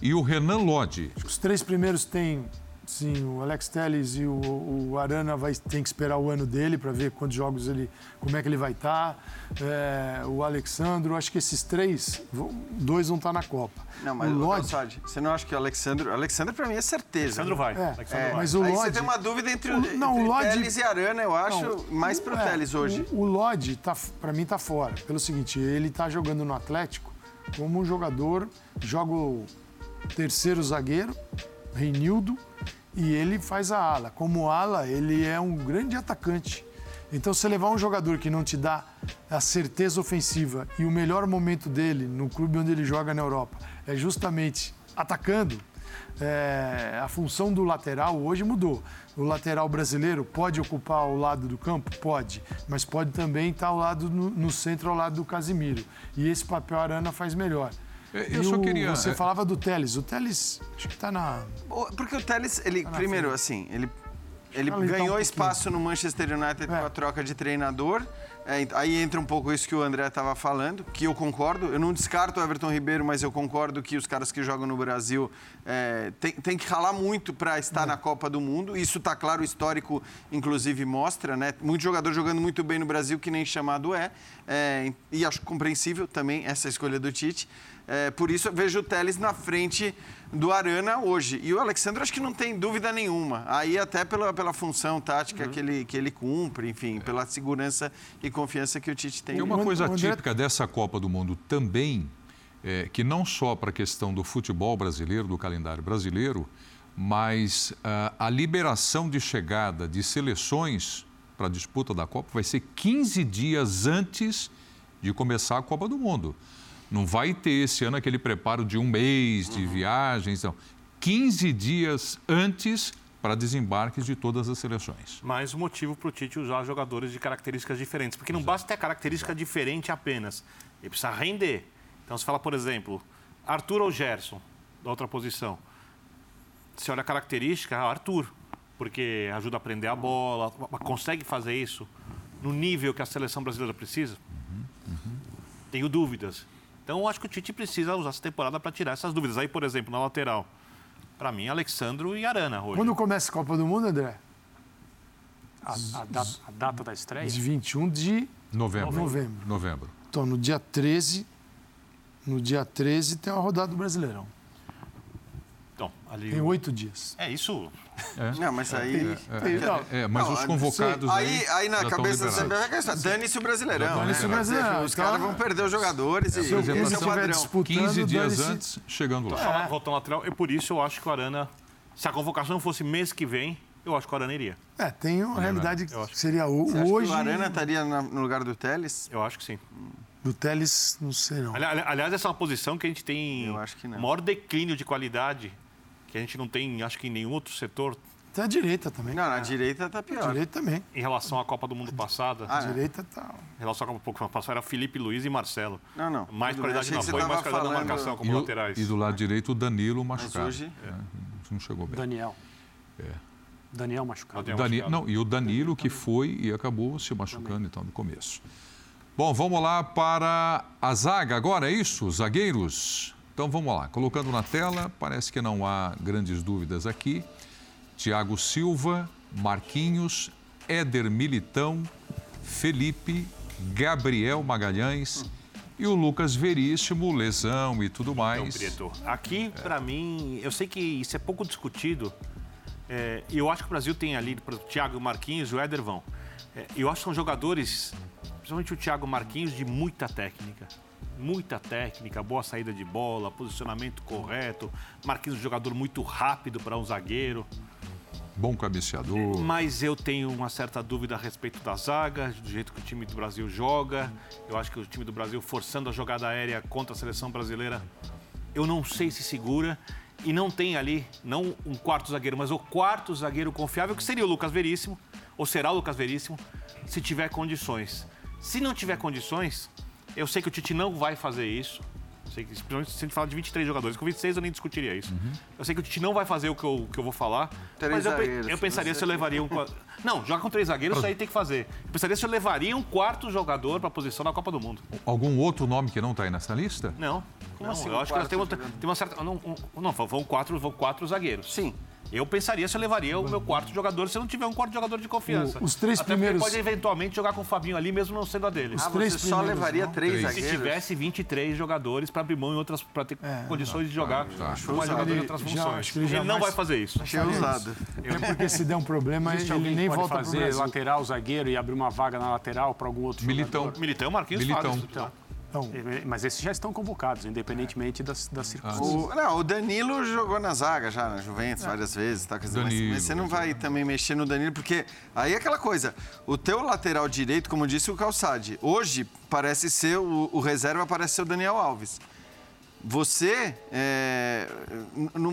e o Renan Lodge. Os três primeiros têm, sim, o Alex Telles e o, o Arana vai, tem que esperar o ano dele para ver quantos jogos ele, como é que ele vai estar. o Alexandro, acho que esses três, dois vão estar na Copa. Não, mas o o Lodge, Calçade, você não acha que o Alexandre... O Alexandre, pra mim, é certeza. Alexandro vai. É, Alexandro É, vai. mas o Aí Lodge- você tem uma dúvida entre, O- o, não, o entre Lodge- Teles e Arana, eu acho, Não, mais pro é, Teles hoje. O, o Lodge, tá, para mim, tá fora. Pelo seguinte, ele tá jogando no Atlético como um jogador, joga o terceiro zagueiro, Reinildo, e ele faz a ala. Como ala, ele é um grande atacante. Então, se levar um jogador que não te dá a certeza ofensiva e o melhor momento dele no clube onde ele joga na Europa é justamente atacando, é, a função do lateral hoje mudou. O lateral brasileiro pode ocupar o lado do campo? Pode, mas pode também estar ao lado, no, no centro, ao lado do Casimiro. E esse papel Arana faz melhor. É, eu E só queria- Você é- falava do Teles. O Teles, acho que está na. Porque o Teles, ele, na primeiro, frente. assim, ele, ele um ganhou espaço no Manchester United com É. a troca de treinador. É, aí entra um pouco isso que o André estava falando, que eu concordo. Eu não descarto o Everton Ribeiro, mas eu concordo que os caras que jogam no Brasil é, tem, tem que ralar muito para É. estar na Copa do Mundo. Isso está claro, o histórico, inclusive, mostra, né? Muito jogador jogando muito bem no Brasil, que nem chamado é. É, e acho compreensível também essa escolha do Tite. É, por isso eu vejo o Teles na frente do Arana hoje. E o Alexandre acho que não tem dúvida nenhuma. Aí até pela, pela função tática que, ele, que ele cumpre, enfim, pela segurança e confiança que o Tite tem. Tem uma coisa típica dessa Copa do Mundo também, é, que não só para a questão do futebol brasileiro, do calendário brasileiro, mas ah, a liberação de chegada de seleções para a disputa da Copa vai ser 15 dias antes de começar a Copa do Mundo. Não vai ter esse ano aquele preparo de um mês de viagens, não. 15 dias antes para desembarques de todas as seleções. mais um motivo para o Tite usar jogadores de características diferentes. Porque não basta ter característica diferente apenas. Ele precisa render. Então, se fala, por exemplo, Arthur ou Gerson, da outra posição. Você olha a característica, ah, Arthur. Porque ajuda a prender a bola, consegue fazer isso no nível que a seleção brasileira precisa? Tenho dúvidas. Então, eu acho que o Tite precisa usar essa temporada para tirar essas dúvidas. Aí, por exemplo, na lateral, para mim, Alexandro e Arana hoje. Quando começa a Copa do Mundo, André? A, a data, a data da estreia? De 21 de Novembro. novembro. Novembro. Então, no dia 13, no dia 13 tem a rodada do Brasileirão. Então, ali... Tem oito dias. É isso. Não, mas aí. Tem- não, É, mas Não, os convocados Aí, aí na cabeça do é dane-se o Brasileirão. Dane-se né? o Brasileirão. Os caras vão perder os jogadores e Se esse é o estiver padrão. disputando, 15 dias dane-se- antes, chegando lá. Falar, voltando lateral, e por isso eu acho que o Arana, se a convocação fosse mês que vem, eu acho que o Arana iria. É, tem uma realidade Eu que seria o- Você acha hoje. que o Arana estaria no lugar do Teles? Eu acho que sim. Do Teles, não sei não. Ali- ali- Aliás, essa é uma posição que a gente tem Eu acho que não. maior declínio de qualidade, que a gente não tem, acho que em nenhum outro setor, Tem a direita também. Não, na direita tá A pior. direita também. em relação à Copa do Mundo passada. Ah, A é. direita tá. Em relação à Copa do Mundo passada, era Felipe Luiz e Marcelo. Não, não. Mais Tudo bem, qualidade achei no apoio, mais qualidade na falando- marcação como E, o- laterais. e do lado direito, o Danilo Mas machucado. hoje. É, não chegou bem. Daniel. Daniel machucado. Daniel machucado. não, e o Danilo que foi e acabou se machucando então no começo. Bom, vamos lá para a zaga agora, é isso? Zagueiros? Então vamos lá, colocando na tela, parece que não há grandes dúvidas aqui. Thiago Silva, Marquinhos, Éder Militão, Felipe, Gabriel Magalhães e o Lucas Veríssimo, lesão e tudo Então, mais. Prieto, aqui, pra mim, eu sei que isso é pouco discutido. É, e eu acho que o Brasil tem ali, o Thiago Marquinhos e o Éder vão. É, eu acho que são jogadores, principalmente o Thiago Marquinhos, de muita técnica. Muita técnica, boa saída de bola, posicionamento correto. Marquinhos, um jogador muito rápido para um zagueiro. bom cabeceador. Mas eu tenho uma certa dúvida a respeito da zaga, do jeito que o time do Brasil joga. Eu acho que o time do Brasil forçando a jogada aérea contra a seleção brasileira, eu não sei se segura. E não tem ali, não um quarto zagueiro, mas o quarto zagueiro confiável, que seria o Lucas Veríssimo, ou será o Lucas Veríssimo, se tiver condições. Se não tiver condições, eu sei que o Tite não vai fazer isso. Sei que, principalmente se a gente fala de 23 jogadores, com 26 eu nem discutiria isso. Uhum. Eu sei que o Tite não vai fazer o que eu, que eu vou falar. Três mas eu, zagueiros, eu pensaria se eu levaria um. Não, joga com três zagueiros, isso aí tem que fazer. Eu pensaria se eu levaria um quarto jogador para a posição na Copa do Mundo. Algum outro nome que não está aí nessa lista? Não. Como não, assim? Eu acho que tem uma, tem uma certa. Não, um, não, vão quatro, vão quatro zagueiros. Sim. Eu pensaria se eu levaria o meu quarto jogador se eu não tiver um quarto jogador de confiança. O, os três Até primeiros. pode eventualmente jogar com o Fabinho ali, mesmo não sendo a dele. Os ah, três você só levaria não? três, três zagueiros. Se tivesse 23 jogadores para abrir mão em outras. para ter é, condições de jogar tá, com mais jogadores em outras funções. ele, ele não vai fazer isso. Achei usado. É porque se der um problema, ele nem pode volta fazer lateral, zagueiro e abrir uma vaga na lateral para algum outro Militão. jogador. Militão, Marquinhos Militão. Faz, então. Mas esses já estão convocados, independentemente das, das circunstâncias. O, não, o Danilo jogou na zaga já, na Juventus, é. várias vezes. Tá, mas, mas, você não vai também mexer no Danilo, porque aí é aquela coisa. O teu lateral direito, como disse o Calçade, hoje parece ser, o, o reserva parece ser o Daniel Alves você é,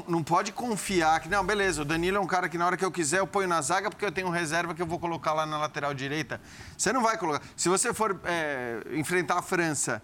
não pode confiar que, não, beleza, o Danilo é um cara que na hora que eu quiser eu ponho na zaga porque eu tenho reserva que eu vou colocar lá na lateral direita. Você não vai colocar. Se você for é, enfrentar a França.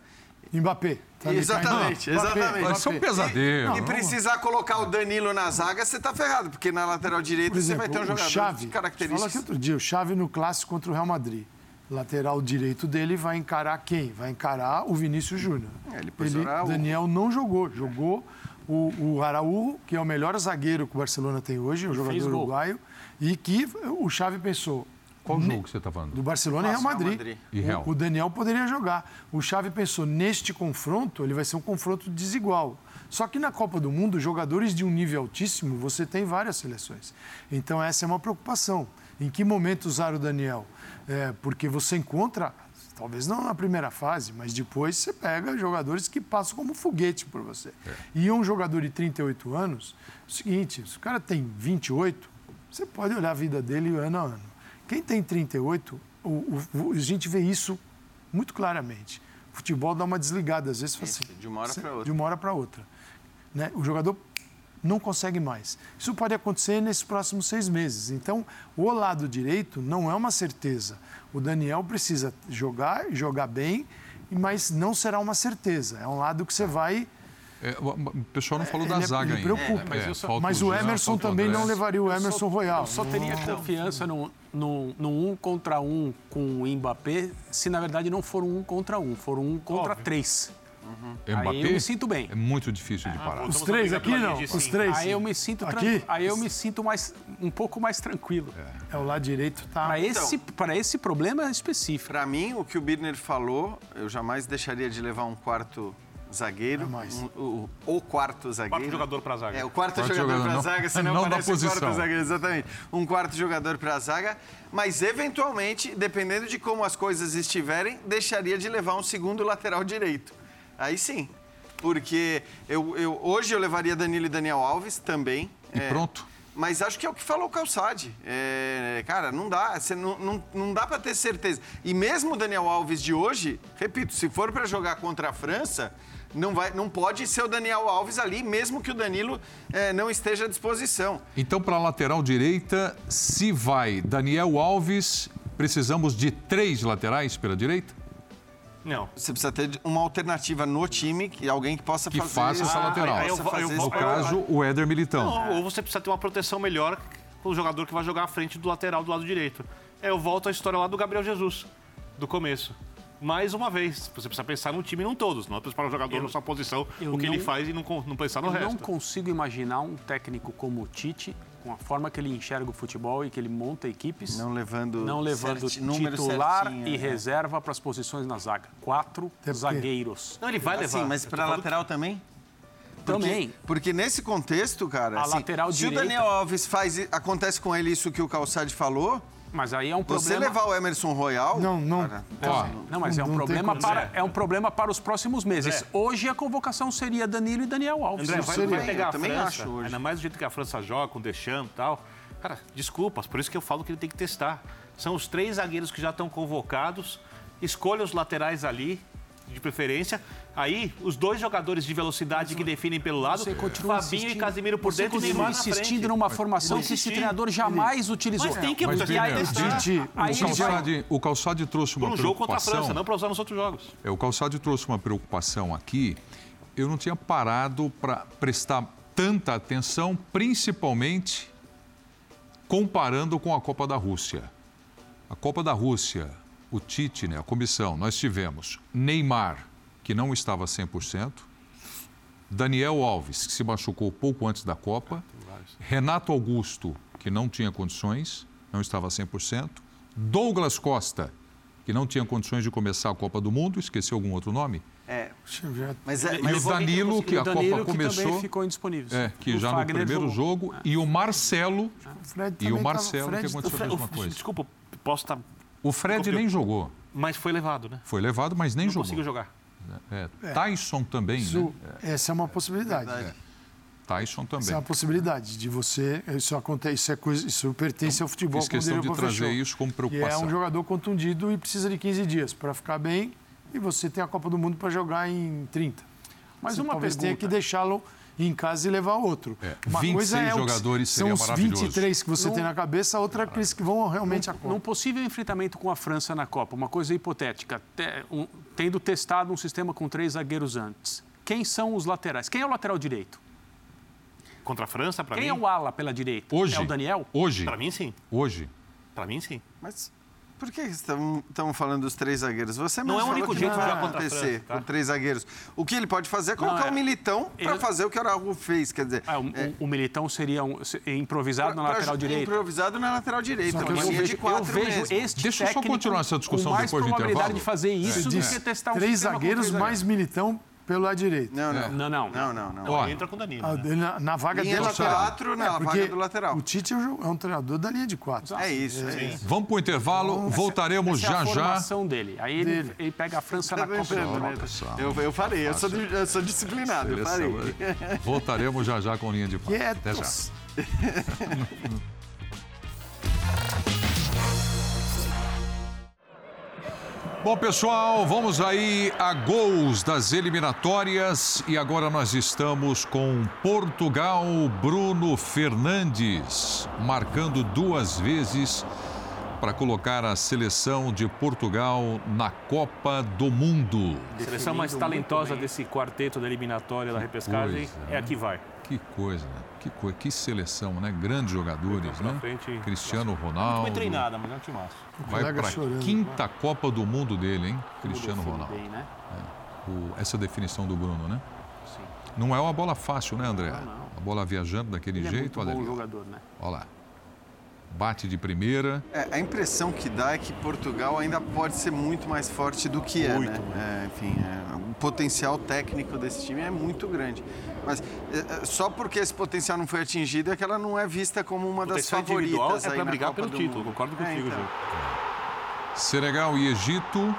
Mbappé. Tá exatamente, não, exatamente. Isso é um pesadelo. E, e precisar colocar o Danilo na zaga, você tá ferrado, porque na lateral direita exemplo, você vai ter um jogador Chave, de características. Fala aqui outro dia, o Chave no clássico contra o Real Madrid lateral direito dele vai encarar quem? Vai encarar o Vinícius Júnior. É, ele, ele Daniel não jogou, jogou o, o Araújo, que é o melhor zagueiro que o Barcelona tem hoje, um jogador uruguaio, e que o Xavi pensou. Qual jogo que você está falando? Do Barcelona e Real Madrid. Madrid. E Real. O, o Daniel poderia jogar. O Xavi pensou, neste confronto, ele vai ser um confronto desigual. Só que na Copa do Mundo, jogadores de um nível altíssimo, você tem várias seleções. Então essa é uma preocupação. Em que momento usar o Daniel? É, porque você encontra, talvez não na primeira fase, mas depois você pega jogadores que passam como foguete por você. É. E um jogador de 38 anos, é o seguinte, se o cara tem 28, você pode olhar a vida dele ano a ano. Quem tem 38, o, o, a gente vê isso muito claramente. O futebol dá uma desligada, às vezes, assim, de uma hora para outra. De uma hora para outra. Né? O jogador não consegue mais. Isso pode acontecer nesses próximos seis meses. Então, o lado direito não é uma certeza. O Daniel precisa jogar, jogar bem, mas não será uma certeza. É um lado que você vai. É, o pessoal não falou é, da ele, zaga ele ainda. É, mas, só, mas o Emerson também não levaria o Emerson só, Royal. Eu só teria confiança no, no, no, um contra um com o Mbappé se, na verdade, não for um contra um, for um contra Óbvio. três. Uhum. Mbappé, aí eu me sinto bem. É muito difícil de parar. Os três aqui não? Os três? Aí eu me sinto aqui? Aí eu me sinto mais um pouco mais tranquilo. É, é o lado direito tá. Para então, esse para esse problema específico. Para mim, o que o Birner falou, eu jamais deixaria de levar um quarto zagueiro, um, o, o, quarto zagueiro. Quarto jogador para zaga. É, o quarto, quarto jogador, jogador para zaga, senão não parece o quarto zagueiro, exatamente. Um quarto jogador para zaga, mas eventualmente, dependendo de como as coisas estiverem, deixaria de levar um segundo lateral direito. Aí sim. Porque eu, eu, hoje eu levaria Danilo e Daniel Alves também. E é, pronto. Mas acho que é o que falou o Calçade. É, cara, não dá. Você não, não, não dá para ter certeza. E mesmo o Daniel Alves de hoje, repito, se for para jogar contra a França, não, vai, não pode ser o Daniel Alves ali, mesmo que o Danilo é, não esteja à disposição. Então, para a lateral direita, se vai Daniel Alves, precisamos de três laterais pela direita? Não. Você precisa ter uma alternativa no time, que alguém que possa que fazer... faça essa ah, lateral. Aí, eu, eu, no caso, o Éder Militão. Não, ou você precisa ter uma proteção melhor com o jogador que vai jogar à frente do lateral do lado direito. É, eu volto à história lá do Gabriel Jesus, do começo mais uma vez, você precisa pensar no time, não todos. Não é para o jogador eu, na sua posição, o que não, ele faz e não, não pensar no eu resto. Eu não consigo imaginar um técnico como o Tite, com a forma que ele enxerga o futebol e que ele monta equipes. Não levando, não levando titular certinho, e é. reserva para as posições na zaga. Quatro zagueiros. Não, ele vai levar. Sim, mas para lateral que... também? Porque, também. Porque nesse contexto, cara, a assim, lateral se direita... o Daniel Alves faz, acontece com ele isso que o Calçade falou, mas aí é um problema. Você levar o Emerson Royal? Não, não. Cara, ó, não, mas é um problema para é um problema para os próximos meses. André. Hoje a convocação seria Danilo e Daniel Alves. André, vai, vai pegar a também França, acho hoje. Ainda mais do jeito que a França joga com Deschamps e tal. Cara, desculpas, por isso que eu falo que ele tem que testar. São os três zagueiros que já estão convocados. Escolha os laterais ali, de preferência. Aí, os dois jogadores de velocidade que definem pelo lado, Fabinho e Casimiro por você dentro e Neymar na insistindo numa formação que esse treinador jamais utilizou. Mas tem que Mas, Vini, aí. Didi, Aí O Calçade, o Calçade trouxe uma um jogo contra a preocupação. França, não para usar nos outros jogos. É, o Calçade trouxe uma preocupação aqui. Eu não tinha parado para prestar tanta atenção, principalmente comparando com a Copa da Rússia. A Copa da Rússia, o Tite, né, a comissão, nós tivemos Neymar, que não estava 100%, Daniel Alves, que se machucou pouco antes da Copa, Renato Augusto, que não tinha condições, não estava 100%, Douglas Costa, que não tinha condições de começar a Copa do Mundo, esqueceu algum outro nome? É, mas é, E mas o Danilo, que E a o Danilo, Copa que também começou, ficou indisponível. é, que O já no Fagner primeiro jogou. jogo, e o Marcelo, O Fred e o Marcelo, tava- que Fred aconteceu a mesma coisa. Desculpa, posso estar. O Fred Copiou. nem jogou. Mas foi levado, né? Foi levado, mas nem Não jogou. conseguiu jogar. É, Tyson também, Isso, né? essa é uma possibilidade. Tyson Essa é também. uma possibilidade de você. Isso acontece, isso é coisa, isso pertence ao futebol. Fiz questão de trazer isso como Que é preocupação. um jogador contundido e precisa de 15 dias para ficar bem. E você tem a Copa do Mundo para jogar em 30. Mas você uma talvez tenha que pergunta. Em casa e levar outro. É, Uma 26 coisa é jogadores são seria os maravilhoso. 23 que você Num- tem na cabeça, outra é aqueles que vão realmente à Copa. Num possível enfrentamento com a França na Copa, uma coisa hipotética, te- um- tendo testado um sistema com três zagueiros antes, quem são os laterais? Quem é o lateral direito? Contra a França, para Quem mim. é o ala pela direita? Hoje, É o Daniel? hoje, Para mim, sim. hoje, Para mim, sim. Mas por que estão falando dos três zagueiros? Você Não é o único que jeito não de vai acontecer França, tá? com três zagueiros. O que ele pode fazer é colocar Não, é- o Militão para ele- fazer o que o Araújo fez. Quer dizer, Ah, o, é, o- o Militão seria um- improvisado na pra- lateral pra- direita. Improvisado na lateral direita. Só que Eu vejo, de quatro eu vejo este Deixa eu só continuar essa discussão mais depois do probabilidade intervalo. de fazer isso do Diz, que testar um três zagueiros mais militão pelo lado direito. Não, não. É. Não, não. Não, não, não. Ó, Entra com o Danilo. Ah, né? Na, na vaga Linha dele. de quatro na porque vaga do lateral. O Tite é um, é um treinador da linha de quatro. É isso. É Sim. isso. vamos para o intervalo, voltaremos Essa é a já já. formação dele. Aí ele, Dele. ele pega a França na Copa da né? Eu, eu falei, eu sou, eu sou disciplinado, eu falei. Seleção, Voltaremos já já com linha de [LAUGHS] passe. Até já. [LAUGHS] Bom, pessoal, vamos aí a gols das eliminatórias e agora nós estamos com Portugal, Bruno Fernandes, marcando duas vezes para colocar a seleção de Portugal na Copa do Mundo. A seleção mais talentosa desse quarteto da eliminatória da repescagem coisa, é a que vai. Que coisa, né? Que, coi- que seleção, né? Grandes jogadores, né? frente. Cristiano Muito Ronaldo. bem treinada, mas é um timaço. Vai para a chorando. quinta Copa do Mundo dele, hein? Cristiano Define Ronaldo. bem, né? O- essa definição do Bruno, né? Sim. Não é uma bola fácil, né, André? Não, não. A bola viajando daquele Ele é jeito, muito olha bom ali. jogador, né? Olha lá. Bate de primeira. É, a impressão que dá é que Portugal ainda pode ser muito mais forte do que é, Muito, né? É, enfim, é, o potencial técnico desse time é muito grande. Mas é, é, só porque esse potencial não foi atingido é que ela não é vista como uma das favoritas é aí para na brigar Copa pelo do título, Mundo. concordo É, contigo, então. Gil. Senegal e Egito.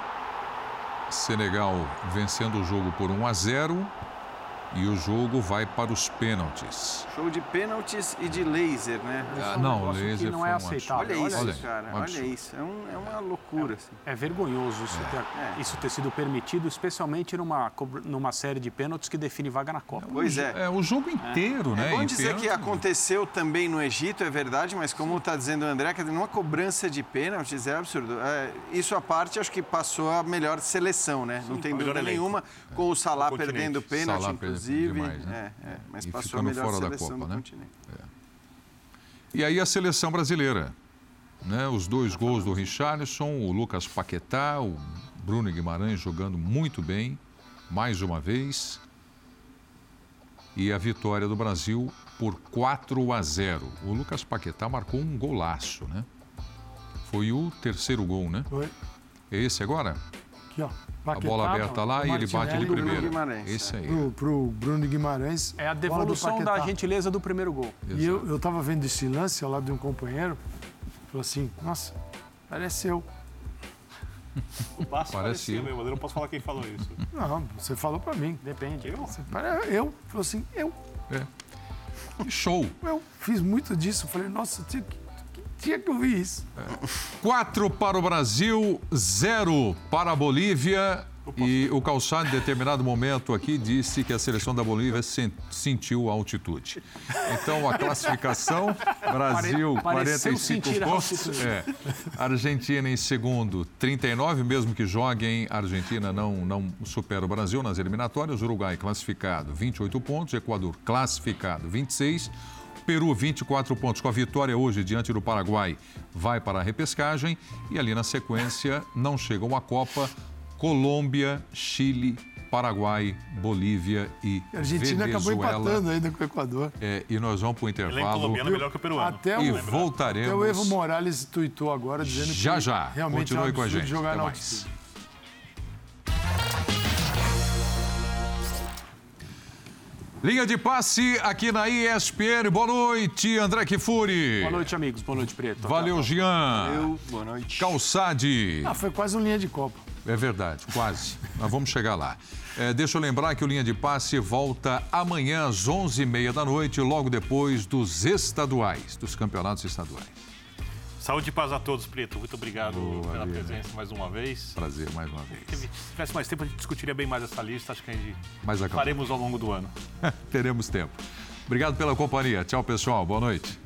Senegal vencendo o jogo por 1 a 0 e o jogo vai para os pênaltis. Show de pênaltis e de laser, né? Ah, um não, que laser não é um aceitável. Olha isso, olha, cara. um Olha isso. É, um- é uma loucura. Assim. É vergonhoso isso, ter, É. isso ter sido permitido, especialmente numa, numa série de pênaltis que define vaga na Copa. Pois é. É, o jogo inteiro, né? É bom em dizer que pênalti. aconteceu também no Egito, é verdade, mas como está dizendo o André, quer dizer, numa cobrança de pênaltis é absurdo. É, isso à parte, acho que passou a melhor seleção, né? Não tem dúvida nenhuma, com o Salah continente. perdendo pênalti, Salah inclusive. demais, né? é, é, mas E passou a ficando melhor fora da seleção Copa, do né? continente. E aí a seleção brasileira. Né? Os dois gols do Richarlison, o Lucas Paquetá, o Bruno Guimarães jogando muito bem, mais uma vez. E a vitória do Brasil por 4 a 0. O Lucas Paquetá marcou um golaço, né? Foi o terceiro gol, né? Foi. É esse agora? Aqui, ó. A bola aberta lá e ele bate de. Guimarães, Esse aí. Pro, pro Bruno Guimarães. É a devolução da Paquetá. gentileza do primeiro gol. E eu, eu tava vendo esse lance ao lado de um companheiro. Falou assim: Nossa, parece eu. O passo Parecia. mesmo, eu não posso falar quem falou isso. Não, você falou pra mim. Depende. Eu? Você Eu. Falou assim: Eu. É. Show. Eu fiz muito disso. Falei, nossa, tinha que, tinha que ouvir isso. Quatro para o Brasil, zero para a Bolívia. E o Calçado, em determinado momento aqui, disse que a seleção da Bolívia sen- sentiu a altitude. Então, a classificação, [LAUGHS] Brasil, Pareceu 45 sentir a pontos. É. Argentina em segundo, 39, mesmo que joguem, a Argentina não, não supera o Brasil nas eliminatórias. Uruguai classificado, 28 pontos. Equador classificado, 26. Peru, 24 pontos. Com a vitória hoje diante do Paraguai, vai para a repescagem. E ali na sequência, não chegam à Copa. Colômbia, Chile, Paraguai, Bolívia e A Argentina acabou Venezuela. empatando ainda com o Equador. É, e nós vamos para o intervalo colombiano é melhor que o peruano. Até e o, voltaremos. até o Evo Morales tuitou agora dizendo Já, que já. realmente é um Continue com a gente. jogar Até na mais. altitude. Linha de passe aqui na ESPN. Boa noite, André Kifuri. Boa noite, amigos. Boa noite, Preto. Valeu, próxima. Jean. Eu, boa noite. Calçade. Ah, foi quase um linha de Copa. É verdade, quase. [LAUGHS] Mas vamos chegar lá. É, deixa eu lembrar que o Linha de Passe volta amanhã às 11h30 da noite, logo depois dos estaduais, dos campeonatos estaduais. Saúde e paz a todos, Preto. Muito obrigado Boa, pela presença mais uma vez. Prazer mais uma vez. Se tivesse mais tempo, a gente discutiria bem mais essa lista. Acho que a gente faremos ao longo do ano. [LAUGHS] Teremos tempo. Obrigado pela companhia. Tchau, pessoal. Boa noite.